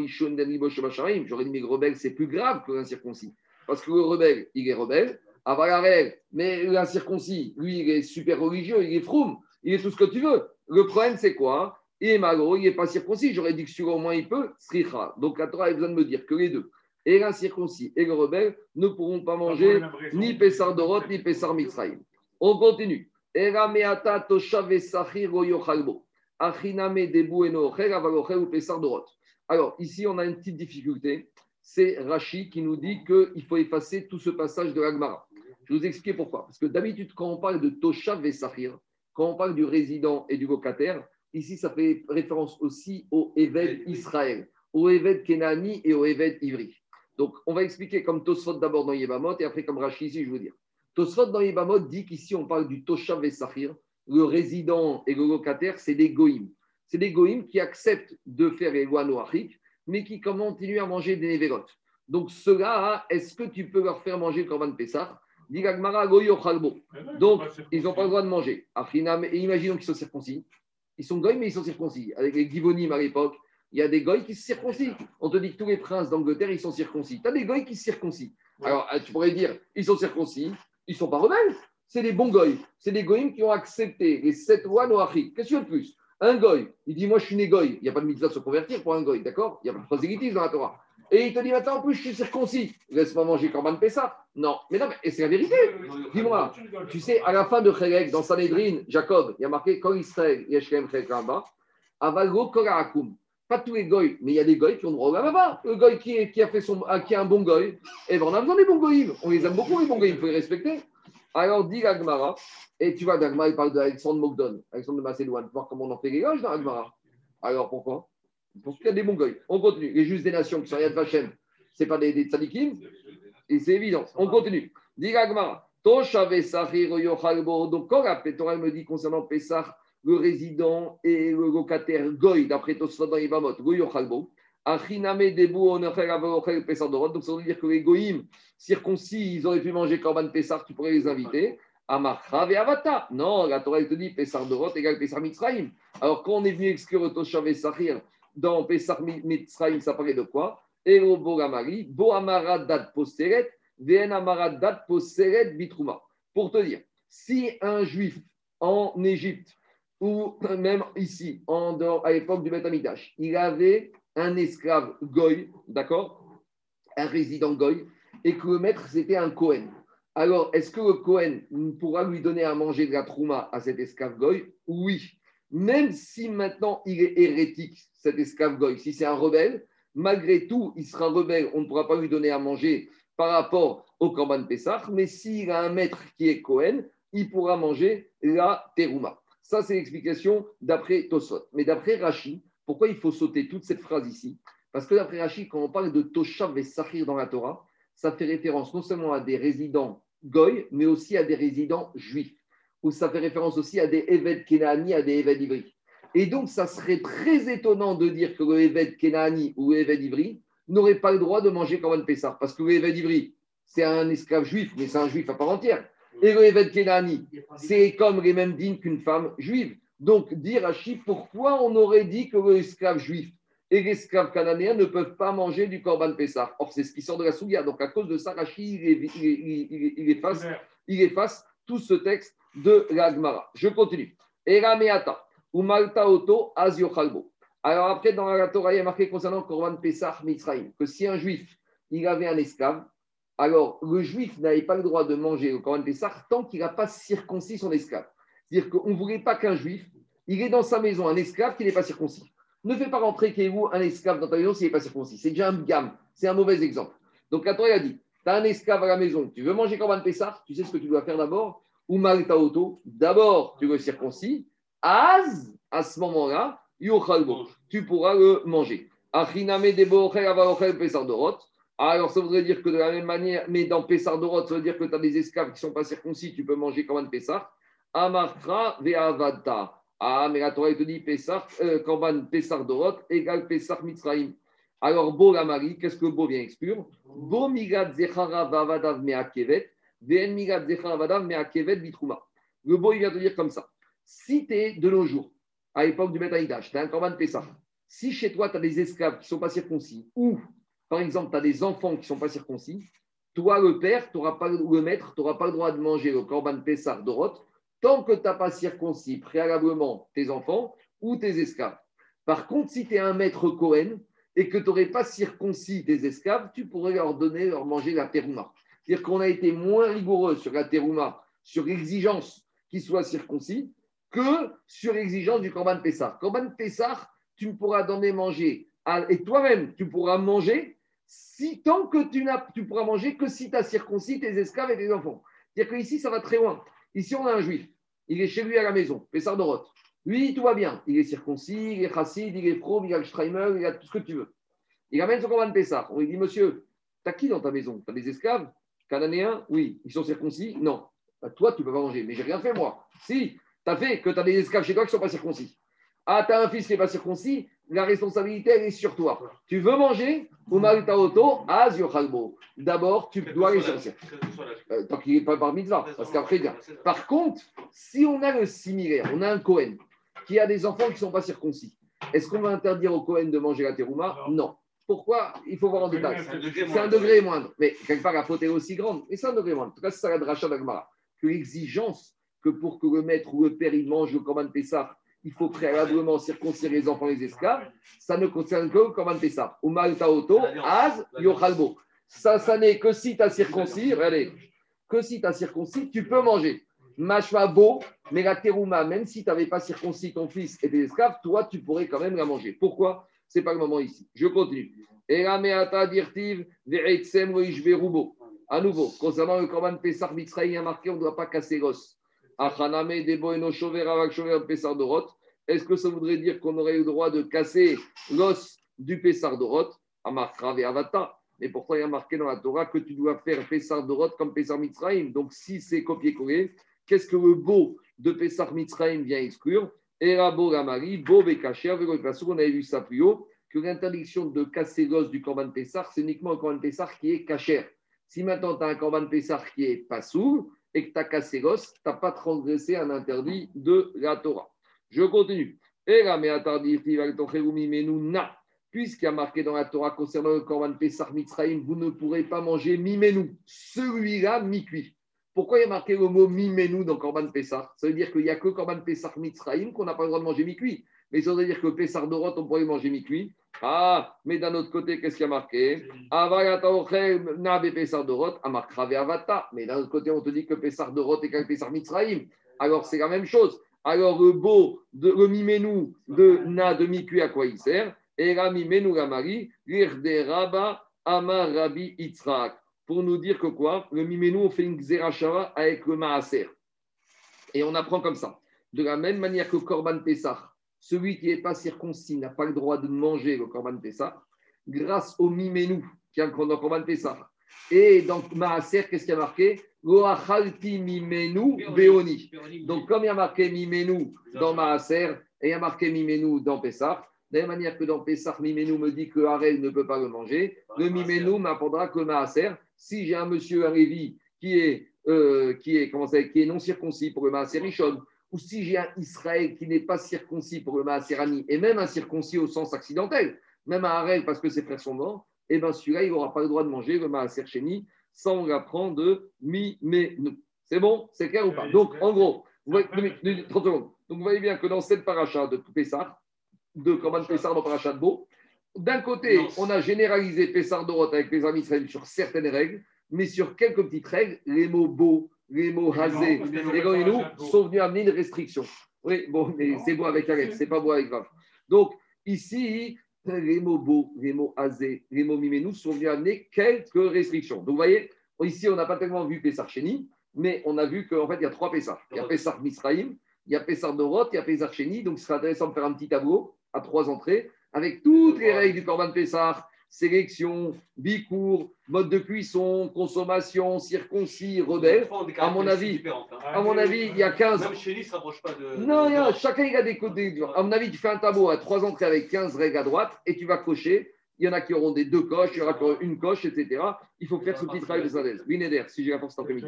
A: Shabasharim. J'aurais dit mais le rebelle, c'est plus grave que l'incirconcis. Parce que le rebelle, il est rebelle. Aval mais l'incirconcis, lui, il est super religieux, il est froum, il est tout ce que tu veux. Le problème, c'est quoi? Et Magro, il n'est pas circoncis. J'aurais dit que celui-là, au moins, il peut. Sricha. Donc, la Torah a besoin de me dire que les deux, et l'incirconcis et le rebelle, ne pourront pas manger ni Pessar Dorot, ni Pessar Mitzrayim. On continue. Alors, ici, on a une petite difficulté. C'est Rachi qui nous dit qu'il faut effacer tout ce passage de l'Agmara. Je vais vous expliquer pourquoi. Parce que d'habitude, quand on parle de Toshav et Sahir, quand on parle du résident et du locataire, ici, ça fait référence aussi au Eved Israël, au Eved Kenani et au Eved Ivri. Donc, on va expliquer comme Tosfot d'abord dans Yebamot et après comme Rachi ici, je veux dire. Tosfot dans Yebamot dit qu'ici, on parle du Toshav et Sahir. Le résident et le locataire, c'est des Goïm. C'est des Goïm qui acceptent de faire les lois noachiques, mais qui continuent à manger des Neverotes. Donc, ceux-là, est-ce que tu peux leur faire manger le Korban Pessah Goyo Chalbo. Donc, ils n'ont pas le droit de manger. Et imaginons qu'ils sont circoncis. Ils sont goy, mais ils sont circoncis. Avec les Givonim à l'époque, il y a des goy qui se circoncis. On te dit que tous les princes d'Angleterre, ils sont circoncis. Tu as des goy qui se circoncis. Alors, euh, tu pourrais dire, ils sont circoncis, ils ne sont pas rebelles. C'est des bons goy. C'est des goyim qui ont accepté les sept lois noachiques. Qu'est-ce que tu veux de plus? Un goy, il dit, moi, je suis né goy. Il n'y a pas de mitzvah de se convertir pour un goy, d'accord? Il n'y a pas de prosélytisme dans la Torah. Et il te dit, maintenant, en plus, je suis circoncis. Laisse-moi manger Corban Pessah. Non, mais non, mais et c'est la vérité. Dis-moi, tu sais, à la fin de Chelek, dans Sanhedrin, Jacob, il y a marqué Kol Israël, Yeshem Chelek Ramba, Avalo Koraakum. Pas tous les goy, mais il y a des goy qui ont droit au Gamava. Le goy qui, a fait son, ah, qui a un bon goy, eh ben on a besoin des bons goyim. On les aime beaucoup, les bons goyim, il faut les respecter. Alors, dit l'Agmara, et tu vois, l'Agmara, il parle d'Alexandre Mogdon, Alexandre de Macédoine, voir comment on en fait les loges dans l'Agmara. Alors, pourquoi? Parce qu'il y a des bons goy. On continue. Les justes des nations qui sont Yad Vashem, ce pas des, des et c'est évident. On continue. Dit l'Agmara. Donc, quand la Torah me dit concernant Pessah, le résident et le locataire goy, d'après Tosfot dans Ibamot, Goy Yochalbo, Achiname Debu Onochel Avochel Pessah Dorot. Donc, ça veut dire que les goyim circoncis, ils auraient pu manger Korban Pessah, tu pourrais les inviter. Amachra et Avata. Non, la Torah te dit Pessah Dorot égale Pessah Mitzrayim. Alors, quand on est venu exclure Toshav Sahir dans Pessah Mitzrayim, ça parlait de quoi? Ero Bogamari, Bo Amara Dat Dat Poseret Bitrouma. Pour te dire, si un juif en Égypte, ou même ici, à l'époque du Beth Amikdash, il avait un esclave goy, d'accord? Un résident goy, et que le maître, c'était un Cohen. Alors, est-ce que le Cohen pourra lui donner à manger de la trouma à cet esclave goy? Oui. Même si maintenant il est hérétique, cet esclave goy, si c'est un rebelle, malgré tout, il sera rebelle, on ne pourra pas lui donner à manger par rapport au Korban Pessah, mais s'il a un maître qui est Cohen, il pourra manger la terouma. Ça, c'est l'explication d'après Tosot. Mais d'après Rashi, pourquoi il faut sauter toute cette phrase ici? Parce que d'après Rashi, quand on parle de Toshav et Sahir dans la Torah, ça fait référence non seulement à des résidents goy, mais aussi à des résidents juifs. Ou ça fait référence aussi à des Eved Kenani, à des Eved Ivri. Et donc, ça serait très étonnant de dire que le Eved Kenani ou Eved Ivri n'aurait pas le droit de manger Korban Pessah. Parce que le Eved Ivri, c'est un esclave juif, mais c'est un juif à part entière. Et le Eved Kenani, c'est comme les mêmes dignes qu'une femme juive. Donc, dire à Chi, pourquoi on aurait dit que l'esclave juif et l'esclave cananéen ne peuvent pas manger du Korban Pessah? Or, c'est ce qui sort de la Sougia. Donc, à cause de ça, Rashi, il, efface, il efface tout ce texte de la Gemara. Je continue. Erameata, Oto, Aziochalbo. Alors, après, dans la Torah, il y a marqué concernant Korban Pessah Mitzrayim que si un juif, il avait un esclave, alors le juif n'avait pas le droit de manger le Korban Pessah tant qu'il n'a pas circoncis son esclave. C'est-à-dire qu'on ne voulait pas qu'un juif, il est dans sa maison, un esclave qui n'est pas circoncis. Ne fais pas rentrer Kéhou, un esclave dans ta maison s'il n'est pas circoncis. C'est déjà un gamme, c'est un mauvais exemple. Donc la Torah a dit, tu as un esclave à la maison, tu veux manger Korban Pessah, tu sais ce que tu dois faire d'abord Ou Malta Auto, d'abord tu le circoncis, Az, à ce moment-là, tu pourras le manger. Achiname dorot. Alors, ça voudrait dire que de la même manière, mais dans Pessah Dorot, ça veut dire que tu as des esclaves qui ne sont pas circoncis, tu peux manger Korban Pessah. Amartra ve'avata. Ah, mais la Torah te dit Pessah, euh, Korban Pessah Dorot égale Pessah Mitzrayim. Alors, Bo la Marie, qu'est-ce que Bo vient exclure? Bo migad vavadav me'akevet, ve'en migad vavadav me'akevet bitrouma. Le Bo, il vient te dire comme ça. Si tu es de nos jours, à l'époque du Betaïdash, tu as un Korban Pessah, si chez toi, tu as des esclaves qui ne sont pas circoncis, ou par exemple, tu as des enfants qui ne sont pas circoncis, toi, le père, t'auras pas, ou le maître, tu n'auras pas le droit de manger le Korban Pessah d'Orot tant que tu n'as pas circoncis préalablement tes enfants ou tes esclaves. Par contre, si tu es un maître Cohen et que tu n'aurais pas circoncis tes esclaves, tu pourrais leur donner, leur manger la terouma. C'est-à-dire qu'on a été moins rigoureux sur la terouma, sur l'exigence qui soit circoncis que sur exigence du Corban Pessah. Corban Pessah, tu pourras donner manger, et toi-même, tu pourras manger si tant que tu n'as, tu pourras manger que si tu as circoncis tes esclaves et tes enfants. C'est-à-dire qu'ici, ça va très loin. Ici, on a un juif. Il est chez lui à la maison, Pessar Dorot. Lui, tout va bien. Il est circoncis, il est chassid, il est pro, il a le Streimer, il a tout ce que tu veux. Il amène son Corban Pessah. On lui dit, monsieur, t'as qui dans ta maison? T'as des esclaves? Cananéens? Oui. Ils sont circoncis? Non. Bah, toi, tu peux pas manger. Mais j'ai rien fait, moi. Si, tu as fait que tu as des esclaves chez toi qui ne sont pas circoncis. Ah, tu as un fils qui n'est pas circoncis, la responsabilité, elle est sur toi. Tu veux manger Ou auto, az yochalbo. D'abord, tu dois aller circoncire. Euh, tant qu'il n'est pas par mitzvah, parce qu'après, vient. Par contre, si on a le similaire, on a un Cohen qui a des enfants qui ne sont pas circoncis, est-ce qu'on va interdire au Cohen de manger la terouma? Non. Pourquoi? Il faut voir en détail. C'est un degré moindre. Mais quelque part, la faute est aussi grande. Mais c'est un degré moindre. En tout cas, c'est ça la dracha d'Agmara. Que l'exigence que pour que le maître ou le père il mange le Corban Pessah, il faut préalablement circoncire les enfants les esclaves, ça ne concerne que le Corban Pessah. Taoto, Az, Yochalbo. Ça, ça n'est que si tu as circoncis, regardez, que si tu as circoncis, tu peux manger. Mashma beau, mais la terouma, même si tu n'avais pas circoncis ton fils et tes esclaves, toi, tu pourrais quand même la manger. Pourquoi? C'est pas le moment ici. Je continue. À nouveau, concernant le Corban Pessah Mitzraï, il y a marqué on ne doit pas casser l'os. Est-ce que ça voudrait dire qu'on aurait eu le droit de casser l'os du Pessar Dorot? Amarkrav et Avata. Mais pourtant, il y a marqué dans la Torah que tu dois faire Pessar Dorot comme Pessar Mitzraïm. Donc, si c'est copier-coller, qu'est-ce que le beau de Pessar Mitzraïm vient exclure? Et la beau Bekacher, on avait vu ça plus haut, que l'interdiction de casser l'os du Corban Pessar, c'est uniquement un Corban Pessar qui est cachère. Si maintenant tu as un Corban Pessar qui est pas sourd et que tu as cassé l'os, tu n'as pas transgressé un interdit de la Torah. Je continue. Et na. Puisqu'il y a marqué dans la Torah concernant le Corban Pessar Mitzraïm, vous ne pourrez pas manger mimenu. Celui-là, mi-cuit. Pourquoi il y a marqué le mot mimenu dans Corban Pessar Ça veut dire qu'il n'y a que Corban Pessar Mitzraïm qu'on n'a pas le droit de manger mi-cuit. Mais ça veut dire que Pessar Dorot, on pourrait manger mi-cuit. Ah, mais d'un autre côté, qu'est-ce qu'il y a marqué? Avata. Mais d'un autre côté, on te dit que Pessar Dorot est qu'un Pessar Mitzraïm. Alors c'est la même chose. Alors le beau, de, le mimenu de na de mi-cuit, à quoi il sert? Et la mimenu la Rabba Amar Rabbi Yitzhak. Pour nous dire que quoi? Le mimenu, on fait une xerashava avec le maaser. Et on apprend comme ça. De la même manière que Korban Pessah, celui qui n'est pas circoncis n'a pas le droit de manger le Korban Pessah, grâce au mimenu qui est un Korban Pessah. Et dans Maaser, qu'est-ce qu'il y a marqué? Mimenu beoni. Donc, comme il y a marqué mimenu dans Maaser et il y a marqué mimenu dans Pessah, de la même manière que dans Pessah, mimenu me dit que Harel ne peut pas le manger, le mimenu m'apprendra que Maaser. Si j'ai un monsieur, un qui est, euh, qui, est, comment ça, qui est non circoncis pour le Maaser Rishon, ou si j'ai un Israël qui n'est pas circoncis pour le Maaserani, et même un circoncis au sens accidentel, même un Harel parce que ses frères sont morts, et bien celui-là, il n'aura pas le droit de manger le Maaser Sheni sans l'apprendre de mi-me-nous. C'est bon? C'est clair ou pas? Donc, en gros, vous voyez, deux minutes, deux minutes, 30 secondes. Donc, vous voyez bien que dans cette paracha de Pessar, de Corban Pessar dans paracha de Beau, d'un côté, on a généralisé Pessar Dorot avec les amis Israël sur certaines règles, mais sur quelques petites règles, les mots beau, les mots rasé, les nous sont venus amener une restriction. Oui, bon, mais c'est beau avec Aleph, c'est pas beau avec Vav. Donc, ici, les mots beau, les mots azé, les mots mimenu sont venus amener quelques restrictions. Donc, vous voyez, ici, on n'a pas tellement vu Pessar Chéni, mais on a vu qu'en fait, il y a trois Pessar. Il y a Pessar Misraïm, il y a Pessar Dorot, il y a Pessar Chéni. Donc, ce serait intéressant de faire un petit tableau à trois entrées avec toutes les règles du Corban Pessar, sélection, bicourt, mode de cuisson, consommation, circoncis, rebelle. À mon avis, à mon avis, il y a 15.
E: Même chez lui, ne se rapproche pas de.
A: Non, non, chacun il a des côtés. À mon avis, tu fais un tableau à trois entrées avec 15 règles à droite et tu vas cocher. Il y en a qui auront des deux coches, il y en aura qui auront une coche, etc. Il faut faire ce petit travail de synthèse. Wineder, si j'ai la force cet après-midi.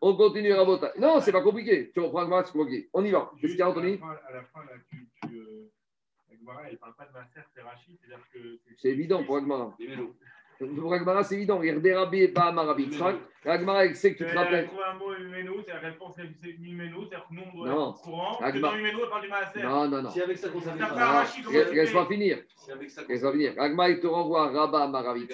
A: On continue à voter. Non, c'est pas compliqué. Tu reprends le match. On y va. Qu'est-ce qu'il y a, Anthony
D: À la fin, là, tu. tu euh, Agmara, elle ne parle pas de Masser, c'est Rachid, c'est-à-dire que.
A: C'est évident pour Agmara. Pour Agmara, c'est évident. Regardez et pas Amarabi. Agmara, elle sait que tu te
D: Elle a
A: rappelles.
D: trouvé un mot Mimeno, c'est la réponse c'est Mimeno, c'est-à-dire que nous, on doit être courant. Que dans Mimeno, elle parle du Masser.
A: Non, non, non.
E: Si avec ça qu'on
D: tu
A: Laisse-moi finir. Laisse-moi finir. Agmara, il te renvoie à Rabba Amarabi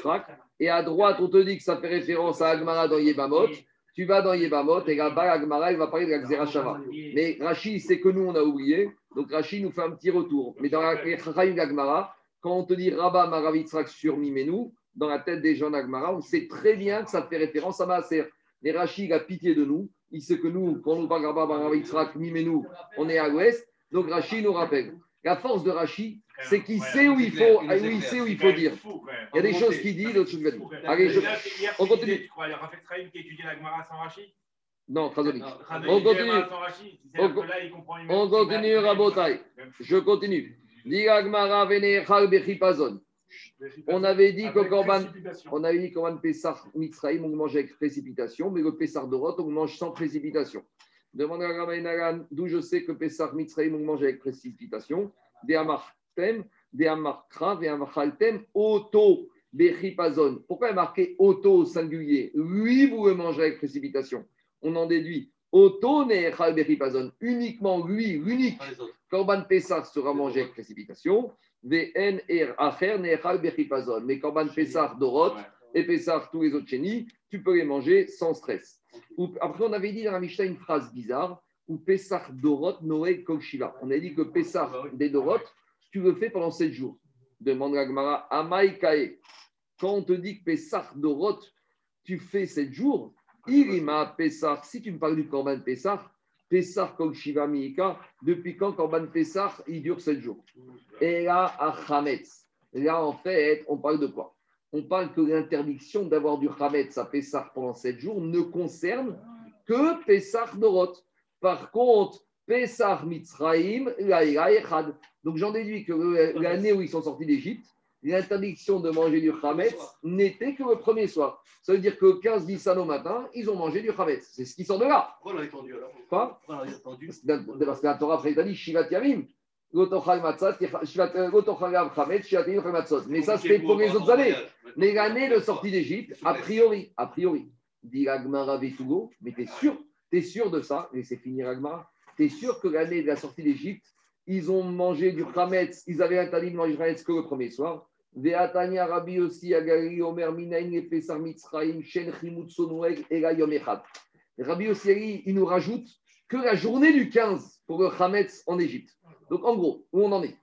A: Et à droite, on te dit que ça fait référence à Agmara dans Yebamot. Tu vas dans Yevamot et là-bas, Agmara, il va parler de la Xerashava. Mais Rashi, c'est que nous, on a oublié. Donc Rashi nous fait un petit retour. Mais dans la d'Agmara, quand on te dit Rabba Maravitzrak sur Mimenu, dans la tête des gens d'Agmara, on sait très bien que ça fait référence à Maaser. Mais Rashi, a pitié de nous. Il sait que nous, quand on parle Rabba Maravitzrak, Mimenu, on est à l'ouest. Donc Rashi nous rappelle. La force de Rashi, c'est qu'il sait où il faut, oui, il sait où il faut dire. Il y a des choses qu'il dit, d'autres choses qu'il va dire. Allez, je- on continue.
D: Tu crois, il y a Raphaël Traïm qui a étudié la Gemara sans Rachi
A: Non.
D: Traduit
A: On continue. On continue, Rabotai. Je continue. On avait dit que Corban-. On avait dit qu'en Pessar Mitzraïm, on mange avec précipitation, mais le Pessar Dorot, on mange sans précipitation. Demande à Rama Enagan, d'où je sais que on le mange avec précipitation. Des Amartem, des Amarkra, des Amarchaltem, Auto, Bechipazon. Pourquoi il est marqué auto au singulier? Oui, vous le mangez avec précipitation. On en déduit auto Nechal Bechipazon. Uniquement lui, l'unique Corban Pessar sera mangé avec précipitation. VN er acher nechal bechipazon. Mais Corban Pessar Dorot et Pessar tous les autres chénis, tu peux les manger sans stress. Ou- Après, on avait dit dans la Mishnah une phrase bizarre où Pessar Dorot Noé Kol Shiva. On a dit que Pessar des tu le fais pendant 7 jours. Demande la Gemara Amai Kae. Quand on te dit que Pessar Dorot, tu fais 7 jours, Irima Pessar, si tu me parles du Corban Pessar, Pessar Kol Shiva Miika, depuis quand Corban Pessar, il dure 7 jours? Et là, à Hametz. Là, en fait, on parle de quoi? On parle que l'interdiction d'avoir du Hametz à Pessar pendant 7 jours ne concerne que Pessar Dorot. Par contre, Pessar Mitzraïm, Laïla Echad. Donc j'en déduis que le- l'année où ils sont sortis d'Égypte, l'interdiction de manger du Hametz n'était que le premier soir. Ça veut dire que 15 Nissan au matin, ils ont mangé du Hametz. C'est ce qui sort de là.
E: Pourquoi on l'a étendu alors
A: Quoi?
E: Pourquoi on l'a étendu
A: parce que la Torah après, il a dit Shivat Yamim. Mais ça, c'était pour les autres années. Mais l'année de sortie d'Égypte, a priori, a priori, dit Agmara Vetugo, mais t'es sûr, t'es sûr de ça, et c'est fini Agmara, t'es sûr que l'année de la sortie d'Égypte, ils ont mangé du Hametz, ils avaient interdit de manger du que le premier soir. Ve'atania Rabbi aussi Agari Omer Mitzraim Shen Chimut Sonueg Ela Yom Echad. Rabbi Ossieri, il nous rajoute que la journée du 15 pour le Hametz en Égypte. Donc en gros, où on en est?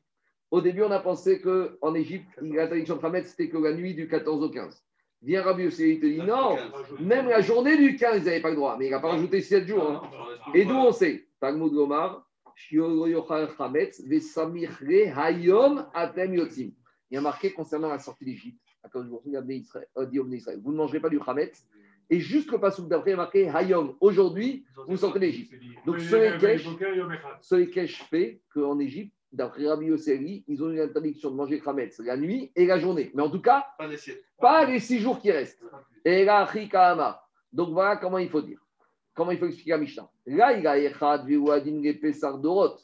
A: Au début, on a pensé qu'en Égypte, l'interdiction de Hametz, c'était que la nuit du 14 au 15. Vient Rabbi Ossieri, il te dit non, même la journée du 15, ils n'avaient pas le droit, mais il n'a pas rajouté 7 jours. hein. Et d'où on sait? Talmud Gomar, Hayom Atem. Il y a marqué concernant la sortie d'Égypte, euh, vous ne mangerez pas du Hametz. Et juste le passage d'après, marqué Hayom, aujourd'hui, vous sortez d'Égypte. Donc, ce Lekesh fait qu'en Égypte, d'après Rabbi Yosseri, ils ont une interdiction de manger Hametz la nuit et la journée. Mais en tout cas, Pas les six jours qui restent. Et là. Donc voilà comment il faut dire. Comment il faut expliquer la Mishnah. Là, il a Echad, Pessar, Dorot.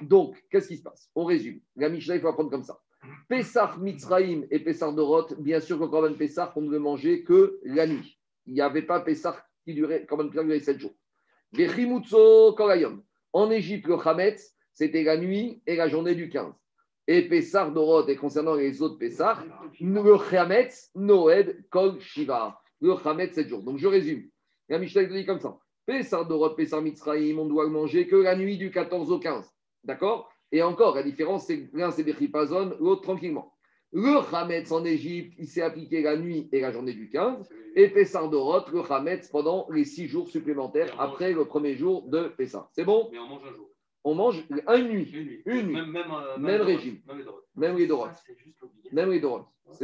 A: Donc, qu'est-ce qui se passe? On résume. La Mishnah, il faut apprendre comme ça. Pessar, Mitzraïm et Pessar, Dorot, bien sûr que Korban Pessar, on ne le mangeait que la nuit. Il n'y avait pas Pessar qui durait, durait 7 jours. Vechimutso, Korayom. En Égypte, le Hametz, c'était la nuit et la journée du 15. Et Pessar, Dorot, et concernant les autres Pessar, le Chametz, Noed, Kol, Shiva. Le Chametz, 7 jours. Donc je résume. La Mishnah dit comme ça. Pessar d'Europe, Pessar Mitzraïm, on doit manger que la nuit du 14 au 15. D'accord? Et encore, la différence, c'est que l'un c'est Bechipazon, l'autre tranquillement. Le Chametz en Égypte, il s'est appliqué la nuit et la journée du 15. Et Pessar d'Europe, le Chametz pendant les 6 jours supplémentaires après le premier jour de Pessar. C'est bon?
E: Mais on mange un jour.
A: On mange une nuit.
E: Une nuit.
A: Une nuit.
E: Même, même, euh,
A: Même
E: les
A: régime.
E: Même les.
A: Même les
E: C'est.
A: Même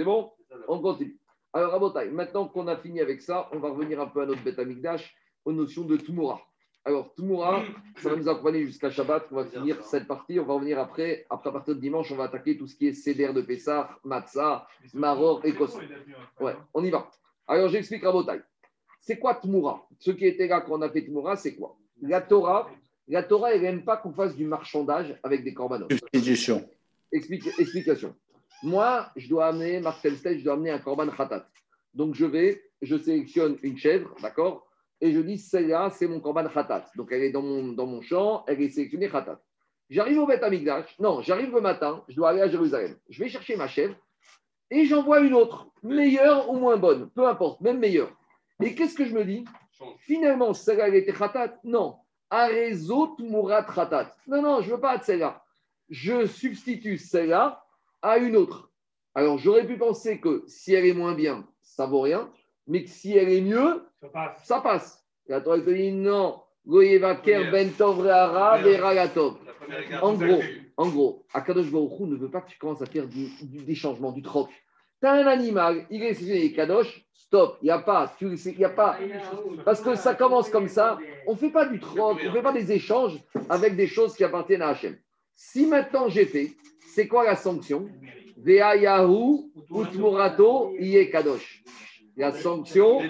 A: bon? On continue. Alors, Rabotai, maintenant qu'on a fini avec ça, on va revenir un peu à notre bête Amigdash, aux notions de Tumura. Alors, Tumura, ça va nous accompagner jusqu'à Shabbat. On va finir cette partie. On va revenir après. Après, à partir de dimanche, on va attaquer tout ce qui est Seder de Pessah, Matzah. Maror et Kosov. Ouais, on y va. Alors, j'explique Rabotai. C'est quoi Tumura Ceux qui étaient là quand on a fait Tumura, c'est quoi? La Torah, la Torah, elle n'aime pas qu'on fasse du marchandage avec des corbanotes.
C: Substitution.
A: Explique- explication. Moi, je dois amener, Marcel Stel, je dois amener un korban khatat. Donc, je vais, je sélectionne une chèvre, d'accord? Et je dis, celle-là, c'est mon korban khatat. Donc, elle est dans mon, dans mon champ, elle est sélectionnée khatat. J'arrive au Beth Amikdash. Non, j'arrive le matin, je dois aller à Jérusalem. Je vais chercher ma chèvre et j'en vois une autre, meilleure ou moins bonne, peu importe, même meilleure. Et qu'est-ce que je me dis? Finalement, celle-là, elle était khatat? Non. Arezot murat khatat. Non, non, je ne veux pas de celle-là. Je substitue celle-là à une autre. Alors, j'aurais pu penser que si elle est moins bien, ça vaut rien, mais que si elle est mieux,
D: Ça passe.
A: ça passe. La Torah te dit non. Ben. En gros, en gros, Akadosh Baruch Hu ne veut pas que tu commences à faire du- du- des changements, du troc. Tu as un animal, il est sélectionné Kadosh, stop, il n'y a pas, tu il y a pas. Parce que ça commence comme ça, on ne fait pas du troc, on ne fait pas des échanges avec des choses qui appartiennent à Hachem. Si maintenant j'ai fait, c'est quoi la sanction? Vea Yahu Utmurato Iye Kadosh. La sanction,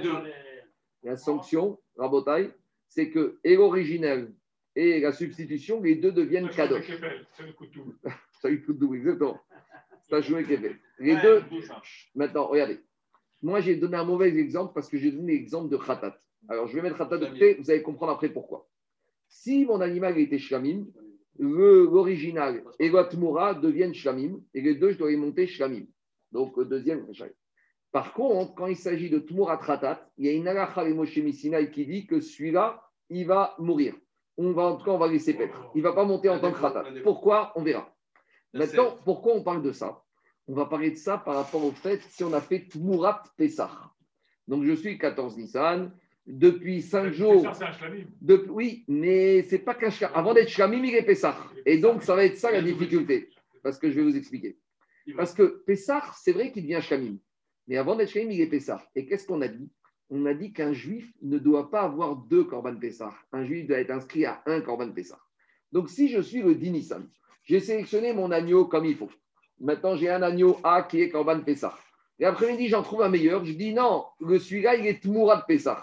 A: la sanction, Rabotai, c'est que et l'originel et la substitution, les deux deviennent Kadosh. Ça lui coûte double, exactement. Qui est fait. Les deux, maintenant, regardez. Moi, j'ai donné un mauvais exemple parce que j'ai donné l'exemple de Khatat. Alors, je vais mettre Khatat de côté, vous allez comprendre après pourquoi. Si mon animal était Shlamim, l'original et l'Atmura deviennent Shlamim, et les deux, je dois les monter Shlamim. Donc, deuxième. Par contre, quand il s'agit de Tmurat Khatat, il y a une halakha Moshe qui dit que celui-là, il va mourir. On va, en tout cas, on va laisser paître. Il ne va pas monter en tant que Khatat. Pourquoi On verra. Maintenant, pourquoi on parle de ça On va parler de ça par rapport au fait si on a fait Tmurat Pessah. Donc, je suis 14 Nissan. Depuis 5 jours. Depuis- oui, mais c'est pas qu'un. Avant d'être shlamim, il est Pessah. Et donc, ça va être ça la difficulté. Parce que je vais vous expliquer. Parce que Pessah, c'est vrai qu'il devient shlamim. Mais avant d'être shlamim, il est Pessah. Et qu'est-ce qu'on a dit? On a dit qu'un juif ne doit pas avoir deux korban Pessah. Un juif doit être inscrit à un korban Pessah. Donc, si je suis le 10 Nissan, j'ai sélectionné mon agneau comme il faut. Maintenant, j'ai un agneau A qui est korban Pessah. Et après-midi, j'en trouve un meilleur. Je dis non, celui-là, il est Tmourat Pessah.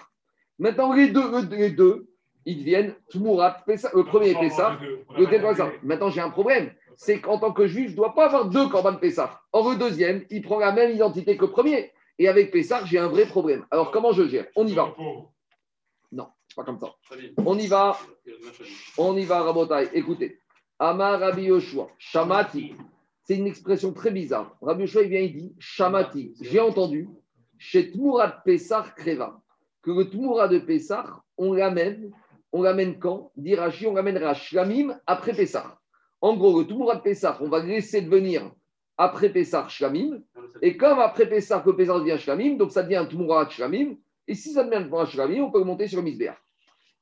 A: Maintenant, les deux, ils deviennent Tmourat Pessah. Le premier est Pessah, le deuxième Pessah. Maintenant, j'ai un problème. C'est qu'en tant que juif, je ne dois pas avoir deux korban Pessah. Or, le deuxième, il prend la même identité que le premier. Et avec Pessah, j'ai un vrai problème. Alors, comment je gère? On y va. Non, c'est pas comme ça. On y va. On y va, Rabotai. Écoutez. Amar Rabbi Yoshua, Shamati. C'est une expression très bizarre. Rabbi Yoshua, il vient, il dit Shamati. J'ai entendu, chez Tmourat Pessar Kreva, que le Tmourat de Pessar, on l'amène, on l'amène quand? Dit on l'amènera Shlamim après Pessar. En gros, le Tmourat de Pessar, on va le laisser devenir après Pessar Shlamim. Et comme après Pessar, que Pessar devient Shlamim, donc ça devient un Tmourat Shlamim. Et si ça devient un Tmourat Shlamim, on peut le monter sur le.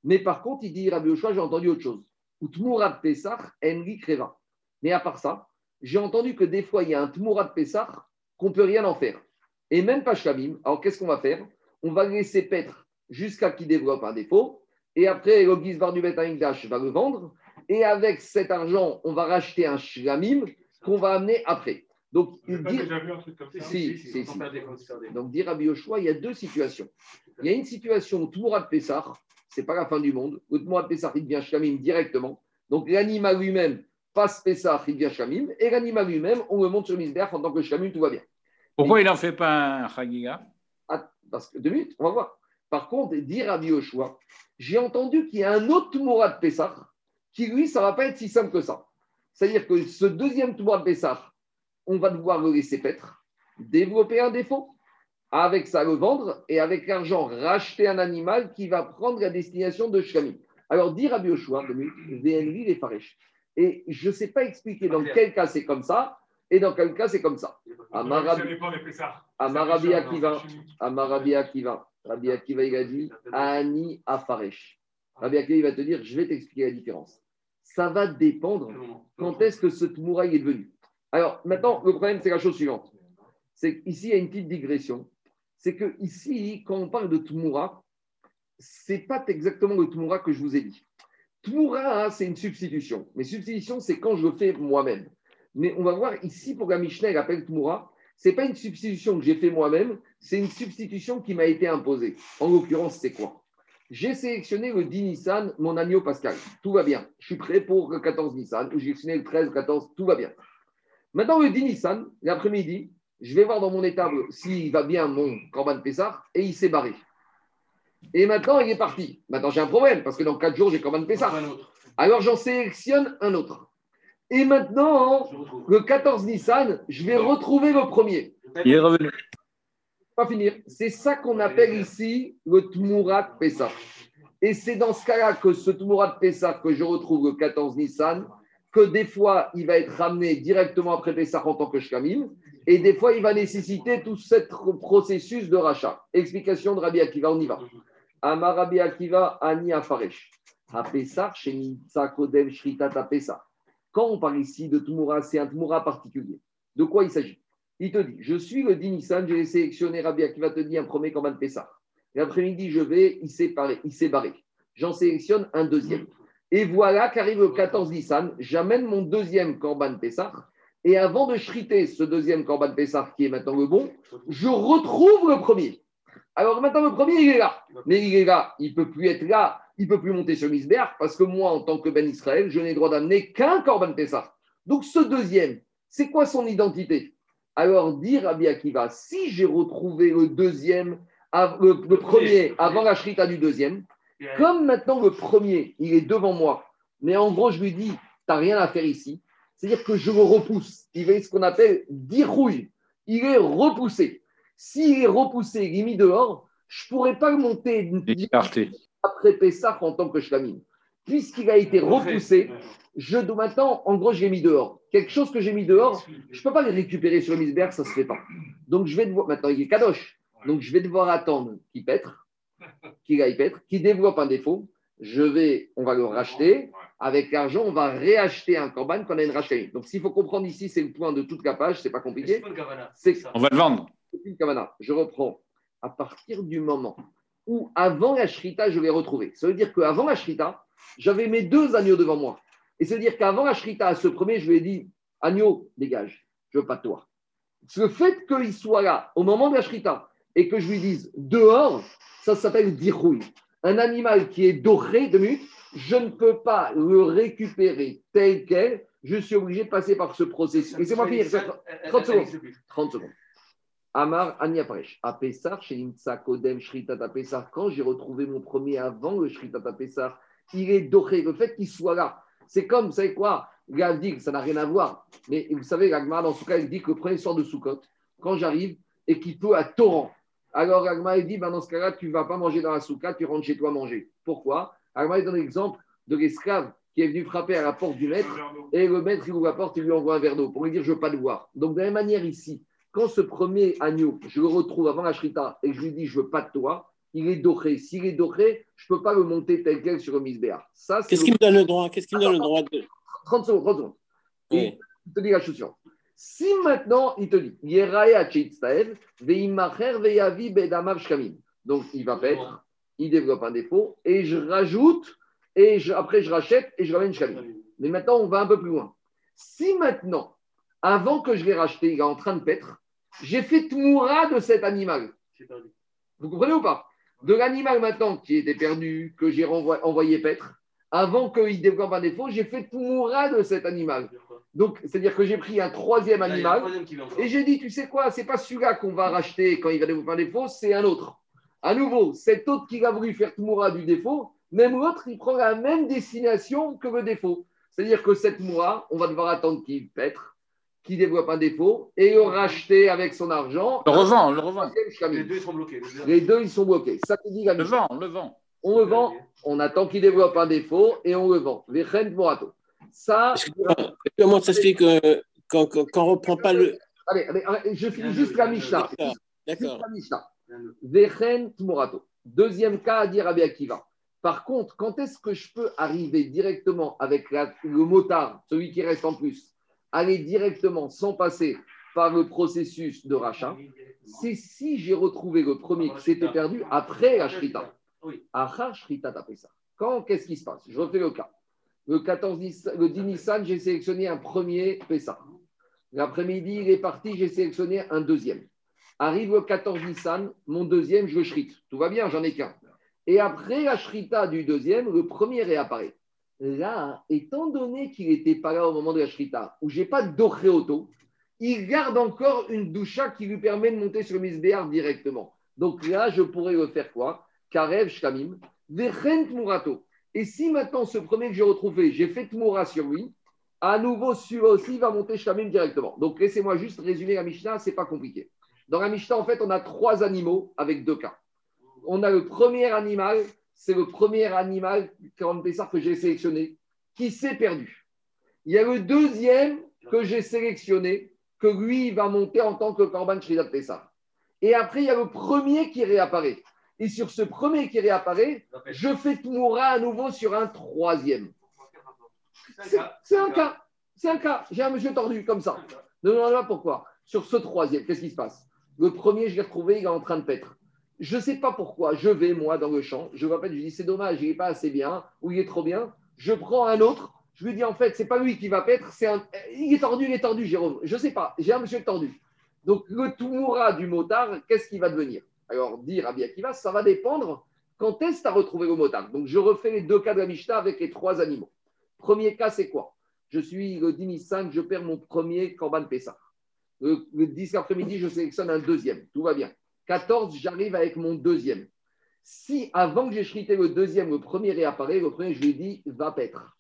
A: Mais par contre, il dit Rabbi Yoshua, j'ai entendu autre chose. Tmourat Pessar, Enri Kreva. Mais à part ça, j'ai entendu que des fois, il y a un Tmourat Pessar qu'on ne peut rien en faire. Et même pas Shlamim. Alors, qu'est-ce qu'on va faire? On va le laisser paître jusqu'à qu'il développe un défaut. Et après, le Gizbar du Bet Amikdash va le vendre. Et avec cet argent, on va racheter un Shlamim qu'on va amener après. Donc, il
D: pas
A: dit.
D: déjà vu un truc comme ça.
A: Si, si, si. Donc, dit Rabbi Yoshua, il y a deux situations. Il y a une situation où Tmourat Pessar, ce n'est pas la fin du monde. Où Tmourat Pessar, il devient Shlamim directement. Donc, l'animal lui-même passe Pessar, il devient Shlamim. Et l'animal lui-même, on le monte sur Misberg en tant que Shlamim, tout va bien.
C: Pourquoi il n'en fait pas un Chagiga?
A: Ah, parce que, deux minutes, on va voir. Par contre, dit Rabbi Yoshua, j'ai entendu qu'il y a un autre Tmourat Pessar qui, lui, ça ne va pas être si simple que ça. C'est-à-dire que ce deuxième Tmourat Pessar, on va devoir le laisser paître, développer un défaut, avec ça le vendre et avec l'argent racheter un animal qui va prendre la destination de Shlamim. Alors, Yoshua, deux minutes, VNV les Faresh. Et je ne sais pas expliquer dans quel cas c'est comme ça et dans quel cas c'est comme ça. Amar
D: Ça dépend des Pessars.
A: Amar Rabbi Akiva. Amar Rabbi Akiva. Rabbi Akiva, il a dit Ani Afaresh. Rabbi Akiva, va te dire Je vais t'expliquer la différence. Ça va dépendre quand est-ce que ce Tmoura est venu. Alors, maintenant, le problème, c'est la chose suivante. C'est qu'ici, il y a une petite digression. C'est que ici, quand on parle de Tmoura, ce n'est pas exactement le Tmoura que je vous ai dit. Tmoura, c'est une substitution. Mais substitution, c'est quand je le fais moi-même. Mais on va voir ici, pour la Mishnah, elle appelle Tmoura, n'est pas une substitution que j'ai fait moi-même, c'est une substitution qui m'a été imposée. En l'occurrence, c'est quoi? J'ai sélectionné le 10 Nissan, mon agneau pascal. Tout va bien. Je suis prêt pour le 14 Nissan, ou j'ai sélectionné le 13, le 14, tout va bien. Maintenant, le 10 Nissan, l'après-midi, je vais voir dans mon étable s'il va bien mon Corban Pessar, et il s'est barré. Et maintenant, il est parti. Maintenant, j'ai un problème, parce que dans 4 jours, j'ai Corban Pessar. Alors, j'en sélectionne un autre. Et maintenant, le 14 Nissan, je vais retrouver le premier.
C: Il est revenu.
A: Pas finir. C'est ça qu'on appelle ici le Tmurat Pessah. Et c'est dans ce cas-là que ce Tmurat Pessah que je retrouve le 14 Nissan, que des fois, il va être ramené directement après Pessah en tant que Shkamim, et des fois, il va nécessiter tout ce processus de rachat. Explication de Rabbi Akiva, on y va. Amar Rabbi Akiva, Ani Afaresh. À Pessah, chez Kodem Shritat à Pessah. Quand on parle ici de Tmoura, c'est un Tmoura particulier. De quoi il s'agit? Il te dit Je suis le 10 Nissan, j'ai sélectionné Rabbi Akiva te dit un premier Korban Pessah. L'après-midi, je vais, il s'est barré. J'en sélectionne un deuxième. Et voilà qu'arrive le 14 Nissan, j'amène mon deuxième Korban Pessah. Et avant de shriter ce deuxième Korban Pessah qui est maintenant le bon, je retrouve le premier. Alors maintenant, le premier, il est là. Mais il est là, il ne peut plus être là, il ne peut plus monter sur l'isberg parce que moi, en tant que Ben Israël, je n'ai droit d'amener qu'un Korban Pessah. Donc ce deuxième, c'est quoi son identité? Alors dire à Akiva, si j'ai retrouvé le deuxième, le, premier avant la shrita du deuxième, comme maintenant le premier, il est devant moi, mais en gros, je lui dis, tu n'as rien à faire ici, c'est-à-dire que je le repousse. Il est ce qu'on appelle dirouille. Il est repoussé. S'il est repoussé, il est mis dehors, je ne pourrais pas le monter après Pessah en tant que shlamim. Puisqu'il a été repoussé, je dois maintenant, en gros, je l'ai mis dehors. Quelque chose que j'ai mis dehors, je ne peux pas le récupérer sur le misberg, ça ne se fait pas. Donc, je vais devoir, maintenant, il est kadosh. Donc, je vais devoir attendre qu'il pètre, qu'il aille pètre, qu'il développe un défaut. Je vais, on va le racheter. Avec l'argent, on va réacheter un corban qu'on a une racheté. Donc, s'il faut comprendre ici, c'est le point de toute la page, c'est pas compliqué.
C: On va le vendre.
A: Je reprends. À partir du moment où, avant la shrita, je vais retrouver. Ça veut dire qu'avant la j'avais mes deux agneaux devant moi. Et ça veut dire qu'avant la ce premier, je lui ai dit Agneau, dégage, je veux pas de toi. Le fait qu'il soit là au moment de la shrita et que je lui dise dehors, ça s'appelle dirouille. Un animal qui est doré de minutes, je ne peux pas le récupérer tel quel. Je suis obligé de passer par ce processus. Laissez-moi finir. 30 secondes. 30 secondes. Amar Aniaparesh. A Pessar, chez Kodem, Shritat Pessar. Quand j'ai retrouvé mon premier avant le Shritat Pessar, il est doré. Le fait qu'il soit là, c'est comme, vous savez quoi que ça n'a rien à voir. Mais vous savez, l'Agma, dans ce cas, il dit que le premier sort de Soukot, quand j'arrive, et qu'il peut à torrent. Alors l'Agma, il dit, ben, dans ce cas-là, tu ne vas pas manger dans la souka, tu rentres chez toi manger. Pourquoi? Alors il donne l'exemple de l'esclave qui est venu frapper à la porte du maître, et le maître, il ouvre la porte, il lui envoie un verre d'eau pour lui dire, je ne veux pas le voir. Donc, de la même manière ici, quand ce premier agneau, je le retrouve avant la shrita et je lui dis, je ne veux pas de toi, il est doré. S'il est doré, je ne peux pas le monter tel quel sur le misbéa.
B: Qu'est-ce qui me donne le droit Qu'est-ce qui me donne le droit de...
A: 30 secondes, 30 secondes. Il te dit la chose Si maintenant, il te dit, donc il va paître, il développe un défaut, et je rajoute, et après je rachète, et je ramène Shkamim. Mais maintenant, on va un peu plus loin. Si maintenant, avant que je l'ai racheté, il est en train de paître, j'ai fait Tmoura de cet animal. Vous comprenez ou pas? De l'animal maintenant qui était perdu, que j'ai envoyé paître, avant qu'il développe un défaut, j'ai fait Tmoura de cet animal. Donc, c'est-à-dire que j'ai pris un troisième animal et j'ai dit, tu sais quoi, c'est pas celui-là qu'on va racheter quand il va développer un défaut, c'est un autre. À nouveau, cet autre qui a voulu faire Tmoura du défaut, même l'autre, il prend la même destination que le défaut. C'est-à-dire que cette moura, on va devoir attendre qu'il pètre, qu'il développe un défaut et le racheter avec son argent.
C: Le revend, le revend.
D: Les deux, ils sont bloqués.
A: Les deux, ils sont bloqués. Ça te dit
C: Le vend, le vend.
A: On le vend, on attend qu'il développe un défaut et on le vend. Morato. Ça.
B: Comment ça se fait que quand, quand, on ne reprend pas le.
A: Allez, allez, je finis juste la Mishnah.
B: D'accord.
A: la Mishnah. Vechen Tmorato. Deuxième cas à dire à Akiva. Par contre, quand est-ce que je peux arriver directement avec le motard, celui qui reste en plus, aller directement sans passer par le processus de rachat C'est si j'ai retrouvé le premier qui s'était perdu après la shrita. Achar shrita ça. Quand, qu'est-ce qui se passe? Je refais le cas. Le, 14, le 10 Nissan, j'ai sélectionné un premier Pessah. L'après-midi, il est parti, j'ai sélectionné un deuxième. Arrive le 14 Nissan, mon deuxième, je le Tout va bien, j'en ai qu'un. Et après la shrita du deuxième, le premier réapparaît. Là, étant donné qu'il n'était pas là au moment de la shrita, où j'ai pas de auto, il garde encore une doucha qui lui permet de monter sur le misbéar directement. Donc là, je pourrais le faire quoi? Karev shkamim, vechent murato. Et si maintenant, ce premier que j'ai retrouvé, j'ai fait moura sur lui, à nouveau, celui-là aussi va monter shkamim directement. Donc laissez-moi juste résumer la Mishnah, c'est pas compliqué. Dans la Mishnah, en fait, on a trois animaux avec deux cas. On a le premier animal, c'est le premier animal, que j'ai sélectionné, qui s'est perdu. Il y a le deuxième que j'ai sélectionné, que lui, va monter en tant que Korban Shridat Pessah. Et après, il y a le premier qui réapparaît. Et sur ce premier qui réapparaît, je fais Tmoura à nouveau sur un troisième. C'est un cas. C'est un cas. J'ai un monsieur tordu comme ça. Ne me demandez pas pourquoi? Sur ce troisième, qu'est-ce qui se passe? Le premier, je l'ai retrouvé, il est en train de paître. Je ne sais pas pourquoi. Je vais, moi, dans le champ. Je m'appelle, je dis, c'est dommage, il n'est pas assez bien, ou il est trop bien. Je prends un autre. Je lui dis, en fait, c'est pas lui qui va paître, c'est un... il est tordu, il est tordu, Jérôme. Je ne sais pas. J'ai un monsieur tordu. Donc, le Toumoura du motard, qu'est-ce qui va devenir? Alors, dire à Akiva, ça va dépendre quand est-ce que tu as retrouvé le motard. Donc, je refais les deux cas de la Mishnah avec les trois animaux. Premier cas, c'est quoi? Je suis le 10 5, je perds mon premier Corban Pessah. Le, 10 après-midi, je sélectionne un deuxième. Tout va bien. 14, j'arrive avec mon deuxième. Si avant que j'ai chrité le deuxième, le premier réapparaît, le premier, je lui dis, va paître.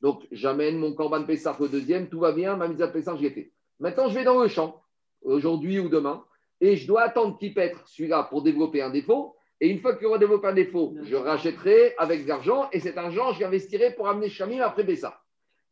A: Donc, j'amène mon Corban Pessah au deuxième, tout va bien, ma mise à Pessah, je l'ai fait. Maintenant, je vais dans le champ, aujourd'hui ou demain, et je dois attendre qu'il pète celui-là pour développer un défaut. Et une fois qu'il aura développé un défaut, je rachèterai avec de l'argent, et cet argent, je l'investirai pour amener Chamim après Pessah.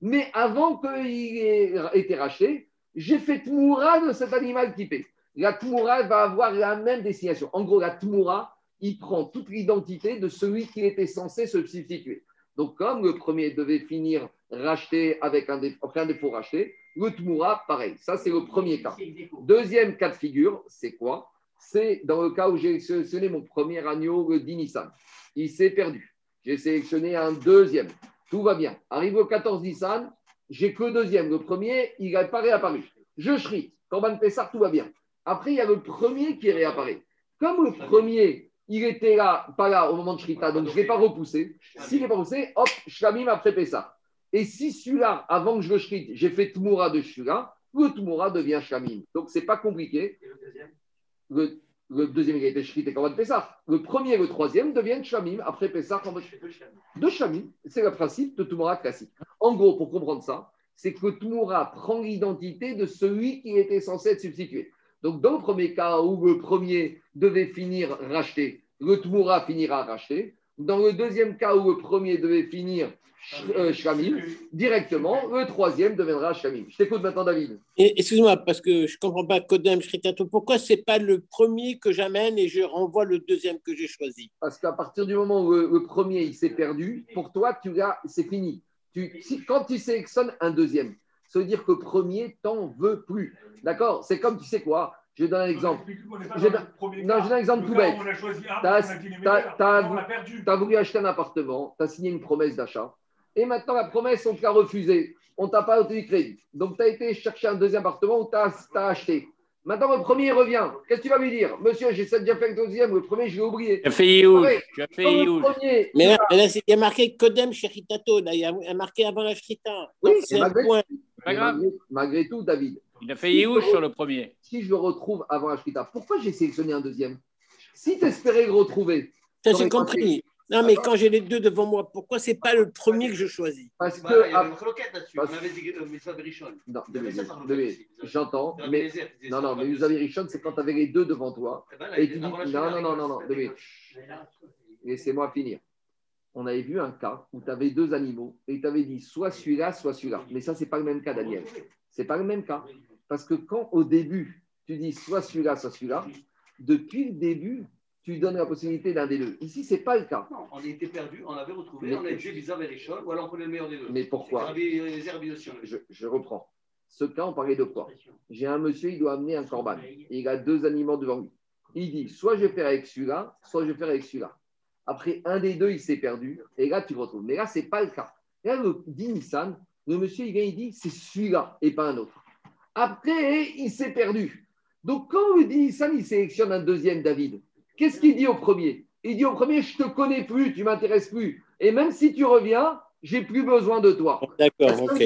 A: Mais avant qu'il ait été racheté, j'ai fait Tmoura de cet animal typé. La Tmoura va avoir la même destination. En gros, la Tmoura, il prend toute l'identité de celui qui était censé se substituer. Donc, comme le premier devait finir racheté avec un, défaut, racheté, le Tmoura, pareil. Ça, c'est le premier cas. Deuxième cas de figure, c'est quoi? C'est dans le cas où j'ai sélectionné mon premier agneau, le Dinissan. Il s'est perdu. J'ai sélectionné un deuxième. Tout va bien. Arrive au 14 Nissan, j'ai que le deuxième. Le premier, il n'a pas réapparu. Je shrit. Corban Pessar, tout va bien. Après, il y a le premier qui réapparaît. Comme le premier, il était là, pas là au moment de Shrita, donc je ne l'ai pas repoussé. S'il n'est pas repoussé, hop, Shlamim après Pessah. Et si celui-là, avant que je le shrite, j'ai fait Tmoura de celui-là, le Tmoura devient Shlamim. Donc, ce n'est pas compliqué. Et le deuxième? Le, le, deuxième, il a été Shrit et Corban Pessah. Le premier et le troisième deviennent Shlamim après Pessah. De Shlamim, c'est le principe de Tmoura classique. En gros, pour comprendre ça, c'est que Tmoura prend l'identité de celui qui était censé être substitué. Donc, dans le premier cas où le premier devait finir racheté, le Tmoura finira racheté. Dans le deuxième cas où le premier devait finir euh, directement, le troisième deviendra Shamim. Je t'écoute maintenant, David.
B: Excuse-moi, parce que je ne comprends pas Kodem Shritato. Pourquoi ce n'est pas le premier que j'amène et je renvoie le deuxième que j'ai choisi?
A: Parce qu'à partir du moment où le, premier il s'est perdu, pour toi, tu c'est fini. si, quand tu sélectionnes un deuxième, ça veut dire que premier t'en veut plus. D'accord? C'est comme, tu sais quoi? Je donne un exemple. Je donne, non, je donne un exemple tout bête. Tu as, voulu acheter un appartement, tu as signé une promesse d'achat, et maintenant la promesse, on te l'a refusée. On t'a pas donné crédit. Donc tu as été chercher un deuxième appartement où tu as, acheté. Maintenant, le premier revient. Qu'est-ce que tu vas lui dire? Monsieur, j'ai déjà fait le deuxième. Le premier, je l'ai oublié.
C: Tu as fait où Tu as fait
B: Mais là, il y a marqué Kodem Sheritato. il y a marqué avant la Shrita.
A: Oui, c'est un point. Malgré, malgré, tout, David.
C: Il a fait Yehush sur le premier.
A: Si je le retrouve avant la Shrita, pourquoi j'ai sélectionné un deuxième? Si tu espérais le retrouver.
B: Ça, j'ai compris. Non, mais quand j'ai les deux devant moi, pourquoi c'est pas le premier que je choisis?
A: Parce bah, que. Il y a une croquette là-dessus. Berichon. Non, j'entends. Mais non, non, mais Mitzvah Berichon, c'est quand tu avais les deux devant toi. Eh ben, et tu dis. Non, non, non, non, non. Laissez-moi finir. On avait vu un cas où tu avais deux animaux et tu avais dit soit celui-là, soit celui-là. Mais ça, c'est pas le même cas, Daniel. C'est pas le même cas. Parce que quand au début, tu dis soit celui-là, soit celui-là, depuis le début, tu donnes la possibilité d'un des deux. Ici, ce n'est pas le cas.
E: Non, on était perdu, on avait retrouvé, on avait joué Bizarre et ou alors on prenait le meilleur des deux.
A: Mais pourquoi je, je, reprends. Ce cas, on parlait de quoi J'ai un monsieur, il doit amener un corban. il a deux animaux devant lui. Il dit soit je vais faire avec celui-là, soit je vais faire avec celui-là. Après, un des deux, il s'est perdu. Et là, tu le retrouves. Mais là, ce n'est pas le cas. là, le dit Nissan, le monsieur, il vient, il dit c'est celui-là et pas un autre. Après, il s'est perdu. Donc, quand le dit Nissan, il sélectionne un deuxième David, Qu'est-ce qu'il dit au premier? Il dit au premier, je ne te connais plus, tu ne m'intéresses plus. Et même si tu reviens, j'ai plus besoin de toi.
B: D'accord, ok.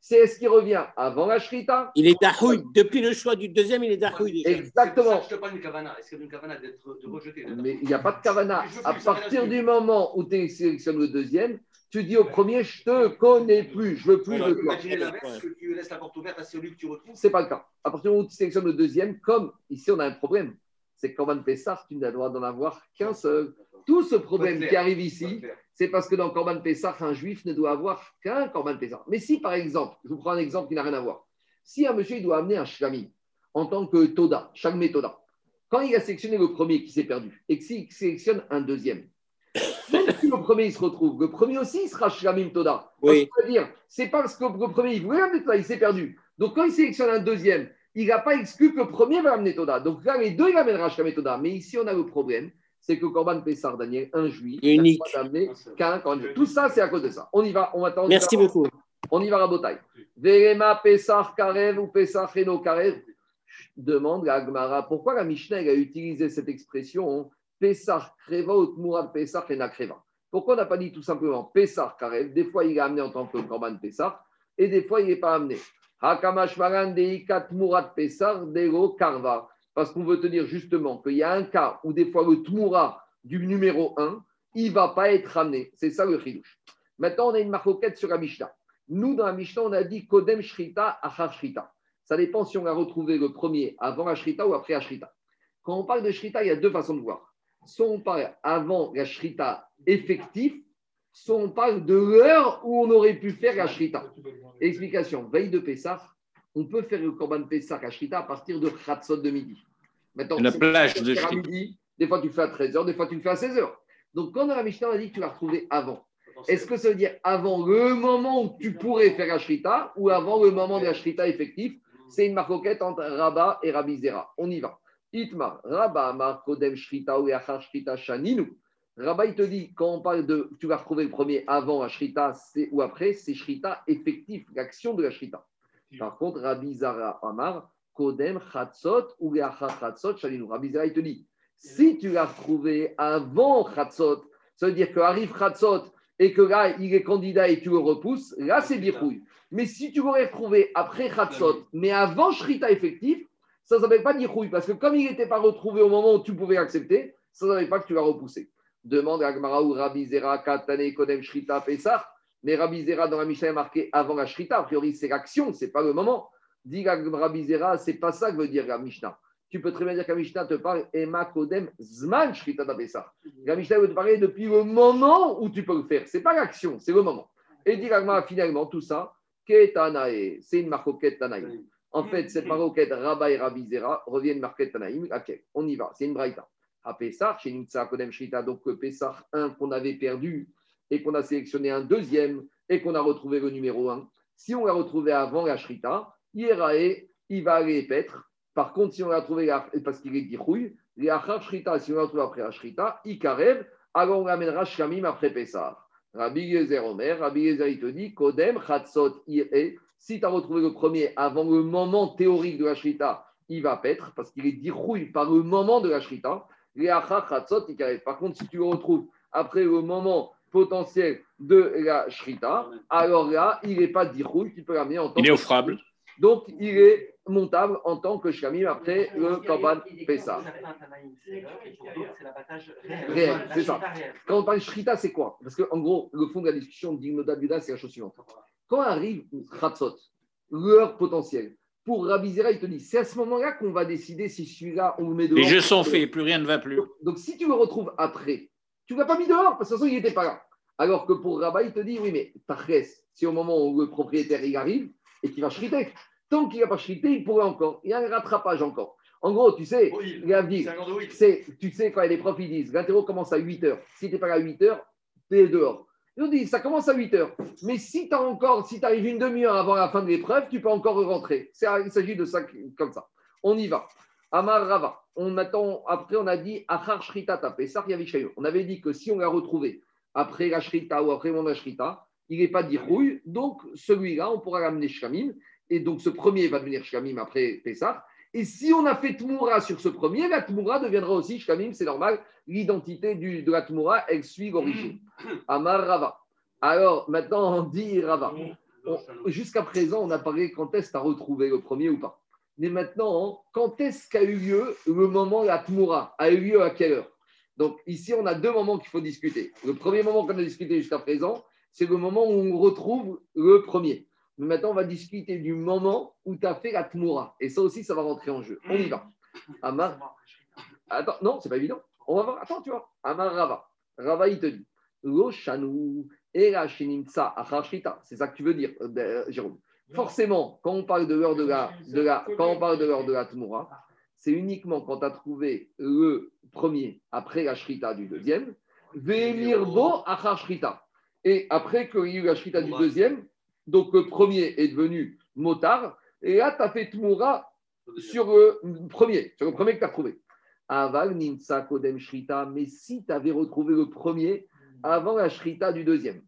A: c'est est-ce qu'il revient avant la Shrita?
B: Il est d'Ahoui. Depuis le choix du deuxième, il est d'Ahoui.
A: Exactement.
E: Je te parle d'une kavana. Est-ce qu'il y a une kavana d'être de rejeter
A: Mais il n'y a pas de kavana. À partir du moment où tu sélectionnes le deuxième, tu dis au premier, je te connais plus, je veux plus
E: Tu
A: de
E: peux
A: toi.
E: imaginer l'inverse, que tu laisses la porte ouverte à celui que tu retrouves?
A: C'est pas le cas. À partir du moment où tu sélectionnes le deuxième, comme ici on a un problème, c'est que Corban Pessah, tu n'as le droit d'en avoir qu'un seul. Tout ce problème qui arrive ici, c'est parce que dans Corban Pessah, un juif ne doit avoir qu'un Corban Pessah. Mais si par exemple, je vous prends un exemple qui n'a rien à voir, si un monsieur il doit amener un shlami en tant que Toda, chaque méthoda, quand il a sélectionné le premier qui s'est perdu et que s'il sélectionne un deuxième, même si le premier il se retrouve, le premier aussi il sera shlamim Toda.
B: Oui.
A: C'est-à-dire, c'est parce que le premier il voulait Toda, il s'est perdu. Donc quand il sélectionne un deuxième, il n'a pas exclu que le premier va amener Toda. Donc là, les deux, il amènera shlamim Toda. Mais ici, on a le problème, c'est que Corban Pessar, Daniel, un juif,
B: Unique.
A: qu'un Corban. Tout ça, c'est à cause de ça. On y va, on va
B: Merci beaucoup.
A: on y va, Rabotai. Verema Pessar Karev ou Pessar Reno Karev? Demande à Agmara pourquoi la Mishnah a utilisé cette expression Pessar Kreva ou Tmurat Pessar Rena Kreva? Pourquoi on n'a pas dit tout simplement Pessar Karev? Des fois, il est amené en tant que Korban Pessar et des fois, il n'est pas amené. Hakamash Maran Deikat Tmurat Pessar Dego Karva. Parce qu'on veut te dire justement qu'il y a un cas où des fois le Tmura du numéro 1, il ne va pas être amené. C'est ça le chidouche. Maintenant, on a une marcoquette sur la Mishnah. Nous, dans la Mishnah, on a dit Kodem Shrita, Achar Shrita. Ça dépend si on a retrouvé le premier avant la ou après la. Quand on parle de Shrita, il y a deux façons de voir. Soit on parle avant la Shrita effective, soit on parle de l'heure où on aurait pu faire la Shrita. Explication. Veille de Pessah, on peut faire le Korban Pessah à Shrita à partir de Khatsot de midi. Maintenant,
C: La plage de Shrita.
A: midi, Des fois, tu le fais à 13h, des fois, tu le fais à 16h. Donc, quand la Mishnah, on a dit que tu l'as retrouvé avant. Est-ce que ça veut dire avant le moment où tu pourrais faire la Shrita ou avant le moment de la Shrita effectif C'est une marcoquette entre Rabat et Rabbi Zera. On y va. Itma, Rabat, Amar, Kodem, Shrita ou Yachar, Shrita, Shaninu. Rabat, il te dit, quand on parle de tu vas retrouver le premier avant la Shrita ou après, c'est Shrita effectif, l'action de la Shrita. Par contre, Rabbi Zara, Amar, Kodem, Chatzot ou Chatzot, Shaninu. Rabbi Zera, il te dit, si tu l'as retrouvé avant Chatzot, ça veut dire qu'arrive Chatzot et que là, il est candidat et tu le repousses, là, c'est Birrouille. Mais si tu l'aurais retrouvé après Chatzot, mais avant Shrita effectif, ça ne s'appelle pas Birrouille, parce que comme il n'était pas retrouvé au moment où tu pouvais accepter, ça ne s'appelle pas que tu l'as repoussé. Demande à Gmara ou Rabbi Zera, Katane, Kodem, Shrita, Pessah. Mais Rabbi Zera, dans la Mishnah, est marqué avant la Shrita. A priori, c'est l'action, ce n'est pas le moment. Dit Rabbi Zera, ce n'est pas ça que veut dire la Mishnah. Tu peux très bien dire que la Mishnah te parle Ema Kodem Zman Shrita da Pessah. La Mishnah veut te parler depuis le moment où tu peux le faire. Ce n'est pas l'action, c'est le moment. Et dit Gmara, finalement, tout ça, Ketanae, c'est une marcoquette Tanaïm. En fait, cette maroquette Rabba et Rabbi Zera reviennent marquette Tanaïm. Ok, on y va, c'est une braïta. À Pessah, chez Nimtsa Kodem Shrita, donc le Pessah 1 qu'on avait perdu et qu'on a sélectionné un deuxième et qu'on a retrouvé le numéro 1. Si on l'a retrouvé avant la Shrita, Yerae, il va aller paître. Par contre, si on l'a trouvé parce qu'il est dirouille, les Achar Shrita, si on l'a trouvé après la Shrita, Ikarev, alors on l'amènera Shamim après Pessah. Rabbi Yezer Omer, Rabbi Yezer, il te dit, Kodem, Chatzot, Ire. Si tu as retrouvé le premier avant le moment théorique de la Shrita, il va paître parce qu'il est dirouille par le moment de la Shrita. Par contre, si tu le retrouves après le moment potentiel de la Shrita, alors là, il n'est pas dirouille, tu peux l'amener en tant
C: Il est
A: que-
C: offrable.
A: Donc, il est montable en tant que Shamim après le Korban Pessah. Réel, c'est ça. Quand on parle Shrita, c'est quoi? Parce qu'en gros, le fond de la discussion d'Ignoda Buda, c'est la chose suivante. Quand arrive Khatsot, l'heure potentielle, pour Rabbi Zera, il te dit, c'est à ce moment-là qu'on va décider si celui-là, on le met dehors.
C: Les jeux sont faits, plus rien ne va plus.
A: Donc, donc, si tu le retrouves après, tu ne l'as pas mis dehors, parce que de toute façon, il n'était pas là. Alors que pour Rabat, il te dit, oui, mais Tachès, si au moment où le propriétaire il arrive et qu'il va shriter, tant qu'il n'a pas shrité, il pourrait encore. Il y a un rattrapage encore. En gros, tu sais,
E: Oui,
A: l'avenir,
E: C'est
A: tu sais, quand les profs ils disent, l'interro commence à 8 heures. Si tu n'es pas là à 8 heures, tu es dehors. Nous disent, ça commence à 8 heures. Mais si tu arrives une demi-heure avant la fin de l'épreuve, tu peux encore rentrer. Il s'agit de ça comme ça. On y va. Amar Rava. On attend, après, on a dit Achar Shrita Yavishayu. On avait dit que si on l'a retrouvé après la ou après la Shrita, il n'est pas d'Irouille. Donc, celui-là, on pourra l'amener Shkamim. Et donc, ce premier va devenir Shkamim après Pessah. Et si on a fait Tmoura sur ce premier, la Tmoura deviendra aussi Shkamim, c'est normal. L'identité du- de la Tmoura, elle suit l'origine. Amar Rava. Alors, maintenant, on dit Rava. on- jusqu'à présent, on a parlé quand est-ce as retrouvé le premier ou pas. Mais maintenant, quand est-ce qu'a eu lieu le moment, la Tmoura A eu lieu à quelle heure? Donc ici, on a deux moments qu'il faut discuter. Le premier moment qu'on a discuté jusqu'à présent, c'est le moment où on retrouve le premier. Maintenant, on va discuter du moment où tu as fait la Tmoura. Et ça aussi, ça va rentrer en jeu. On y va. Amar. Attends, non, c'est pas évident. On va voir. Attends, tu vois. Amar Rava. Rava, il te dit. C'est ça que tu veux dire, euh, Jérôme. Forcément, quand on parle de l'heure de la, de la, quand on parle de l'heure de la Tmoura, c'est uniquement quand tu as trouvé le premier après la shrita du deuxième, Vemirbo achar shrita. Et après qu'il y a eu la shrita du deuxième, donc le premier est devenu motard, et là, tu as fait Tmoura sur le premier, sur le premier que tu as trouvé. Aval nimsa kodem shrita, mais si tu avais retrouvé le premier avant la shrita du deuxième.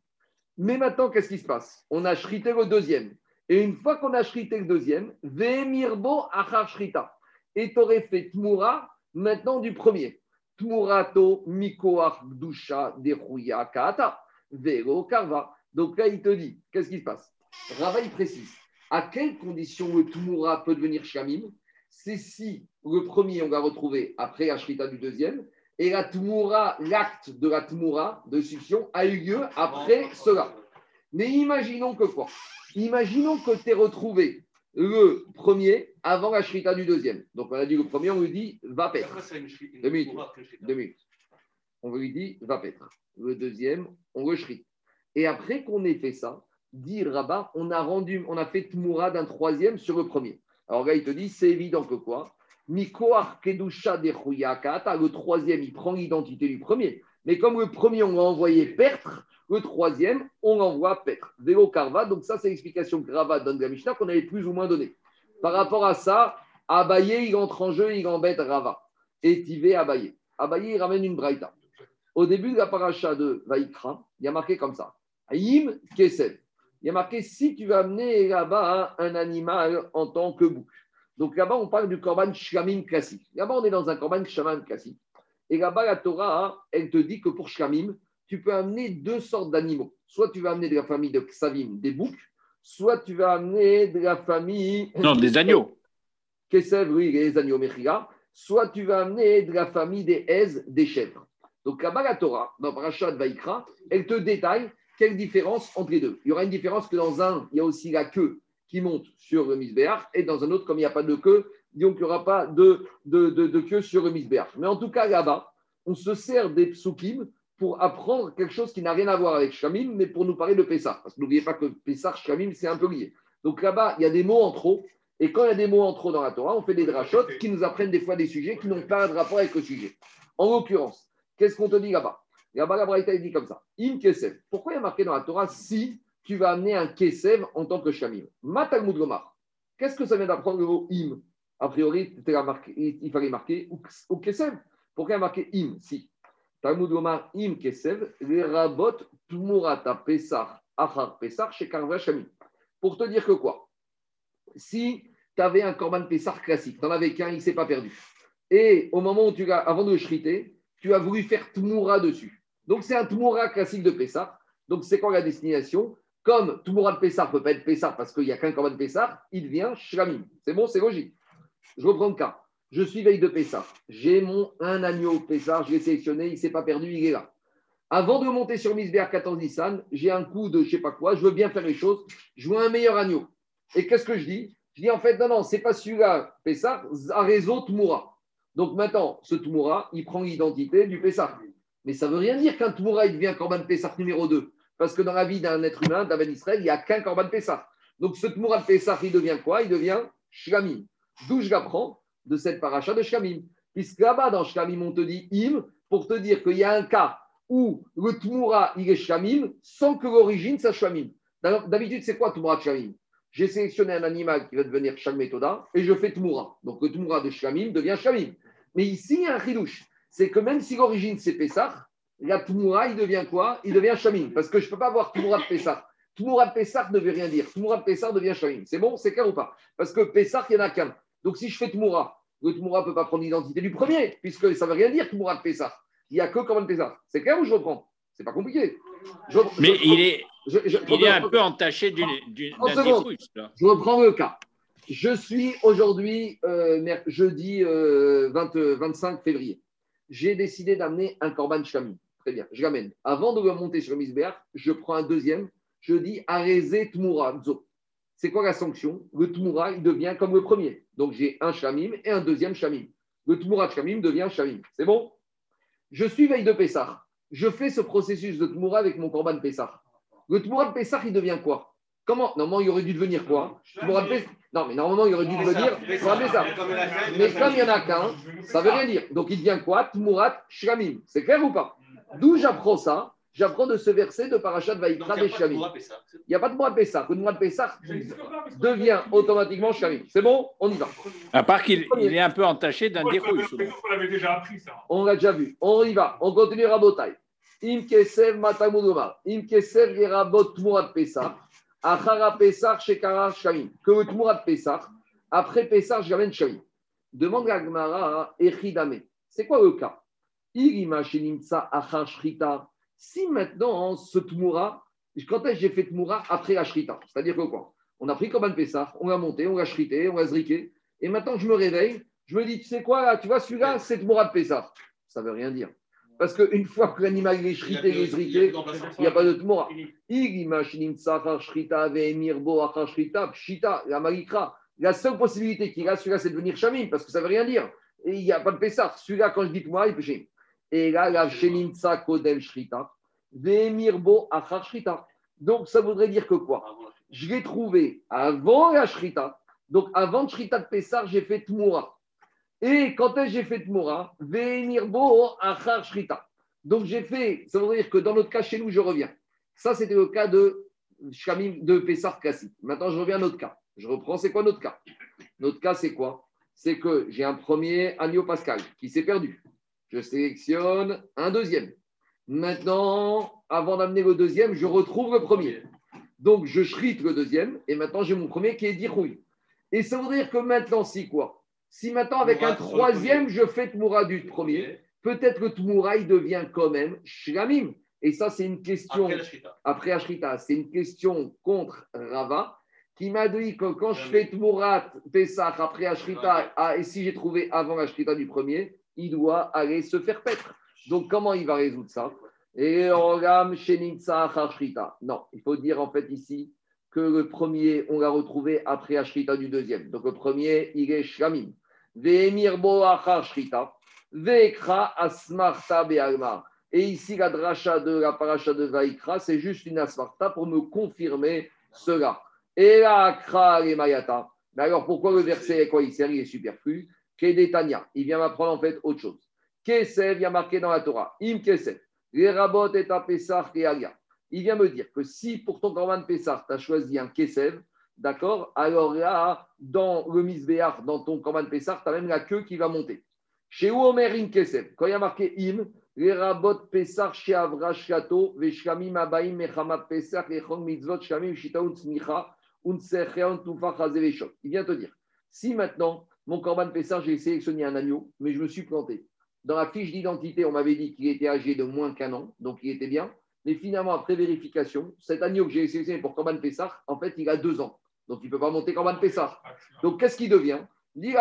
A: Mais maintenant, qu'est-ce qui se passe? On a shrité le deuxième. Et une fois qu'on a shrité le deuxième, vemirbo achar shrita. Et tu aurais fait tmoura maintenant du premier. Tmurato mikoach dusha dechuya kaata. Vero karva. Donc là, il te dit, qu'est-ce qui se passe? Rava, il précise. À quelles conditions le tmoura peut devenir shamim? C'est si le premier, on l'a retrouvé après la shrita du deuxième, et la tmoura, l'acte de la tmoura, de succion, a eu lieu après cela. Mais imaginons que quoi? Imaginons que tu aies retrouvé le premier avant la shrita du deuxième. Donc on a dit le premier, on lui dit va paître. Deux minutes. Deux minutes. On lui dit va paître. Le deuxième, on le shrite. Et après qu'on ait fait ça, dit Rabat, on a rendu, on a fait tmoura d'un troisième sur le premier. Alors là, il te dit, c'est évident que quoi? Le troisième, il prend l'identité du premier. Mais comme le premier, on l'a envoyé perdre, le troisième, on l'envoie perdre. Vélo Karva, donc ça, c'est l'explication que Rava donne de la Mishnah qu'on avait plus ou moins donnée. Par rapport à ça, Abaye, il entre en jeu, il embête Rava. Et Tivé Abaye. Abaye, il ramène une braïta. Au début de la paracha de Vaikra, il y a marqué comme ça. Aïm Kesed. Il y a marqué si tu vas amener là-bas un animal en tant que bouc. Donc là-bas, on parle du korban shlamim classique. Là-bas, on est dans un korban shlamim classique. Et là-bas, la Torah, elle te dit que pour shlamim, tu peux amener deux sortes d'animaux. Soit tu vas amener de la famille de Ksavim, des boucs, soit tu vas amener de la famille.
C: Non, des agneaux.
A: Kesev, oui, les agneaux Mechila. Soit tu vas amener de la famille des Hez, des chèvres. Donc là-bas, la Torah, dans Parashat Vaikra, elle te détaille quelle différence entre les deux? Il y aura une différence que dans un, il y a aussi la queue qui monte sur le misbéach, et dans un autre, comme il n'y a pas de queue, donc il n'y aura pas de, queue sur le misbéach. Mais en tout cas, là-bas, on se sert des psukim pour apprendre quelque chose qui n'a rien à voir avec Shamim, mais pour nous parler de Pessah. Parce que n'oubliez pas que Pessah, Shamim, c'est un peu lié. Donc là-bas, il y a des mots en trop, et quand il y a des mots en trop dans la Torah, on fait des drachotes qui nous apprennent des fois des sujets qui n'ont pas de rapport avec le sujet. En l'occurrence, qu'est-ce qu'on te dit là-bas? Là-bas, la Braïta, dit comme ça. Kesev. Pourquoi il y a marqué dans la Torah si tu vas amener un Kesev en tant que Shamim? Matalmud Gomar. Qu'est-ce que ça vient d'apprendre le mot Im? A priori, il fallait marquer ou Kesev. Pourquoi il y a marqué Im? Si. Gomar Im rabot Tumurata Pesach, Achar Pesach, chez Shamim. Pour te dire que quoi? Si tu avais un Korban Pesach classique, tu n'en avais qu'un, il ne s'est pas perdu. Et au moment où tu l'as, avant de le shriter, tu as voulu faire Tumura dessus. Donc, c'est un Tumura classique de Pessah. Donc, c'est quoi la destination Comme Tumura de Pessah ne peut pas être Pessah parce qu'il n'y a qu'un Korban Pessah, il devient Shlamim. C'est bon, c'est logique. Je reprends le cas. Je suis veille de Pessah. J'ai mon un agneau Pessah, je l'ai sélectionné, il ne s'est pas perdu, il est là. Avant de monter sur Misber 14 Nissan, j'ai un coup de je ne sais pas quoi, je veux bien faire les choses, je veux un meilleur agneau. Et qu'est-ce que je dis? Je dis en fait, non, non, c'est pas celui-là, Pessah, réseau Tumura. Donc maintenant, ce Tmoura, il prend l'identité du Pessah. Mais ça ne veut rien dire qu'un Tmoura, devient Korban Pessah numéro 2. Parce que dans la vie d'un être humain, d'un Israël, il n'y a qu'un Korban Pessah. Donc ce Tmoura de Pessah, il devient quoi? Il devient Shlamim. D'où je l'apprends? De cette paracha de Shlamim. Puisque là-bas, dans Shlamim, on te dit Im, pour te dire qu'il y a un cas où le Tmoura, il est Shlamim, sans que l'origine soit Shlamim. D'habitude, c'est quoi Tmoura de Shlamim j'ai sélectionné un animal qui va devenir Shalmetoda et je fais Tmoura. Donc le Tmoura de Shlamim devient Shlamim. Mais ici, il y a un chidouche. C'est que même si l'origine c'est Pessah, la Tmoura, il devient quoi? Il devient Shlamim. Parce que je ne peux pas avoir Tmoura de Pessah. Tmoura de Pessah ne veut rien dire. Tmoura de Pessah devient Shlamim. C'est bon C'est clair ou pas? Parce que Pessah, il n'y en a qu'un. Donc si je fais Tmoura, le Tmoura ne peut pas prendre l'identité du premier, puisque ça ne veut rien dire Tmoura de Pessah. Il n'y a que comment Pessah. C'est clair ou je reprends? C'est pas compliqué. Je,
C: Mais
A: je-
C: il est,
A: Je, je-
C: Il est un peu entaché d'une- d'une-
A: 30
C: d'un
A: secondes.
C: diffus, là.
A: Je reprends le cas. Je suis aujourd'hui, euh, jeudi euh, 20 euh, 25 février. J'ai décidé d'amener un korban shami. Très bien, je l'amène. Avant de le monter sur le misbéach, je prends un deuxième. Je dis arezé tmoura. C'est quoi la sanction? Le tmoura, il devient comme le premier. Donc j'ai un shamim et un deuxième shamim. Le tmoura de shamim devient shamim. C'est bon? Je suis veille de Pessah. Je fais ce processus de tmoura avec mon korban Pessah. Le tmoura de Pessah, il devient quoi? Comment? Normalement, il aurait dû devenir quoi Tmoura de Pessah- Non, mais normalement, il aurait dû devenir de. Mais comme il n'y en a qu'un, ça ne veut rien dire. Donc il devient quoi? Tmurat Shlamim. C'est clair ou pas? D'où j'apprends ça? J'apprends de ce verset de Parashat Vaïkra des Shlamim. Il n'y a pas de Mourad Pessah. Le Pessah devient automatiquement Shlamim. C'est bon? On y va.
C: À part qu'il il est un peu entaché d'un dérouille.
D: On l'avait déjà appris, ça?
A: On l'a déjà vu. On y va. On continue Rabotai. Im Kesev Matamudoma. Im Kesev Yerabot Tmurat Pessah. Achara Pessah Shekara Shlamim. Que le Tmurat Pessah. Après Pessah, je l'amène Shlamim. Demande la Gemara Echidame. C'est quoi le cas? Si maintenant ce Tmura, quand est-ce que j'ai fait Tmura après la C'est-à-dire que quoi? On a pris comme un Pessah, on l'a monté, on l'a shrité, on l'a zriqué. Et maintenant je me réveille, je me dis, tu sais quoi, tu vois, celui-là, c'est Tmura de Pessah. Ça ne veut rien dire. Parce qu'une fois que l'animal est shrité, il est il n'y a pas de Pshita, la seule possibilité qu'il a, celui-là, c'est de devenir Shamim, parce que ça ne veut rien dire. Et il n'y a pas de Pessah. Celui-là, quand je dis Tmura, il peut et là, la Sheninsa Kodem Shrita, Vemirbo Achar Shrita. Donc, ça voudrait dire que quoi? Je l'ai trouvé avant la Shrita. Donc, avant Shrita de Pessar, j'ai fait Tmoura. Et quand j'ai fait Tmoura Vemirbo Achar Shrita. Donc, j'ai fait, ça veut dire que dans notre cas, chez nous, je reviens. Ça, c'était le cas de Shamim de Pessar classique. Maintenant, je reviens à notre cas. Je reprends, c'est quoi notre cas? Notre cas, c'est quoi? C'est que j'ai un premier agneau pascal qui s'est perdu. Je sélectionne un deuxième. Maintenant, avant d'amener le deuxième, je retrouve le premier. Donc, je shrite le deuxième et maintenant, j'ai mon premier qui est dirouille. Et ça veut dire que maintenant, si quoi? Si maintenant, avec un troisième, je fais Tmoura du premier, peut-être que Tmoura, il devient quand même Shlamim. Et ça, c'est une question
E: Après
A: Ashrita, c'est une question contre Rava qui m'a dit que quand je fais Tmurat Pesach après Ashrita, ah, et si j'ai trouvé avant Ashrita du premier, il doit aller se faire paître. Donc comment il va résoudre ça? Et Olam Shenitza Ashrita. Non, il faut dire en fait ici que le premier, on l'a retrouvé après Ashrita du deuxième. Donc le premier, il est Shlamim. Ve'ekra asmarta be'almar. Et ici, la dracha de la paracha de Vaikra, c'est juste une asmarta pour me confirmer cela. Et la akra mayata. Alors, pourquoi le verset, à quoi il sert Il est superflu. Kedetania. Il vient m'apprendre en fait autre chose. Kesev, il y a marqué dans la Torah. Im Kesev. Les rabot et Pessah et. Il vient me dire que si pour ton Korban Pessah, tu as choisi un Kesev, d'accord? Alors là, dans le Misbéach, dans ton Korban Pessah, tu as même la queue qui va monter. Chez Omer Im Kesev, quand il y a marqué Im, les rabot Pessah chez Avrashkato, Veshkamim Abaim Mechamat Pessah, Echon Mitzvot, Shamim Shitaun Tzmicha, Unsecheon Tufa Chazeveshot. Il vient te dire, si maintenant, mon Korban Pessah, j'ai sélectionné un agneau, mais je me suis planté. Dans la fiche d'identité, on m'avait dit qu'il était âgé de moins qu'un an, donc il était bien. Mais finalement, après vérification, cet agneau que j'ai sélectionné pour Korban Pessah, en fait, il a deux ans. Donc il ne peut pas monter Korban Pessah. Donc qu'est-ce qu'il devient? Il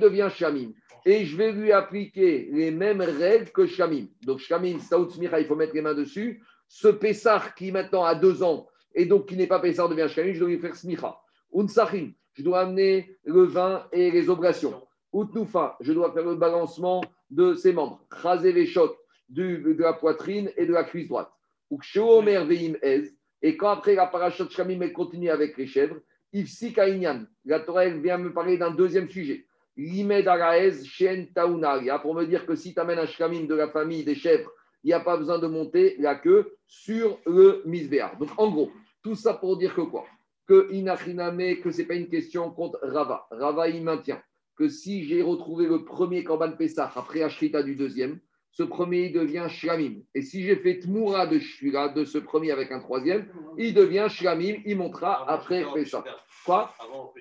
A: devient Shamim. Et je vais lui appliquer les mêmes règles que Shamim. Donc Shamim, Saout Smicha, il faut mettre les mains dessus. Ce Pessah qui maintenant a deux ans et donc qui n'est pas Pessah devient Shamim, je dois lui faire Smicha. Unsachim, je dois amener le vin et les oblations. Utnufa, je dois faire le balancement de ses membres. Chazé Veshot, du- de la poitrine et de la cuisse droite. Veim Ez, et quand après la parachute Shamim elle continue avec les chèvres, Ifsi Kainyan, la Torah elle vient me parler d'un deuxième sujet. Limed Araez Shen Taunaria, pour me dire que si tu amènes un Shamim de la famille des chèvres, il n'y a pas besoin de monter la queue sur le misbéar. Donc en gros, tout ça pour dire que quoi? Que Inachiname, que ce n'est pas une question contre Rava. Rava, il maintient que si j'ai retrouvé le premier Korban Pessah après Ashrita du deuxième, ce premier il devient Shlamim. Et si j'ai fait Tmoura de, de ce premier avec un troisième, il devient Shlamim, il montera après Pessah. Quoi
E: Avant.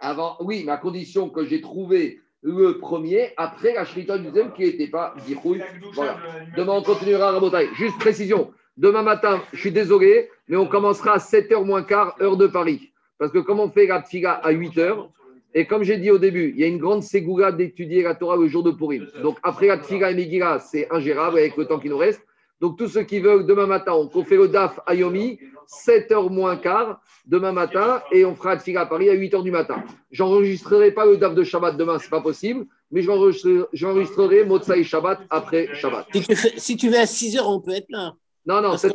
A: Avant, oui, mais à condition que j'ai trouvé le premier après la Shrita du deuxième qui n'était pas Dirouille. Voilà. Demain, on continuera à. Juste précision. Demain matin, je suis désolé, mais on commencera à 7h moins quart, heure de Paris. Parce que comme on fait la à 8h, et comme j'ai dit au début, il y a une grande ségoula d'étudier la Torah le jour de Purim. Donc après la et Megillah, c'est ingérable avec le temps qui nous reste. Donc tous ceux qui veulent, demain matin, on fait le DAF à Yomi, 7h moins quart, demain matin, et on fera la tfila à Paris à 8h du matin. J'enregistrerai pas le DAF de Shabbat demain, c'est pas possible, mais j'enregistrerai j'enregistrerai Motsai Shabbat après Shabbat.
B: Si tu, fais- si tu vas à 6 heures, on peut être là.
A: Non, non,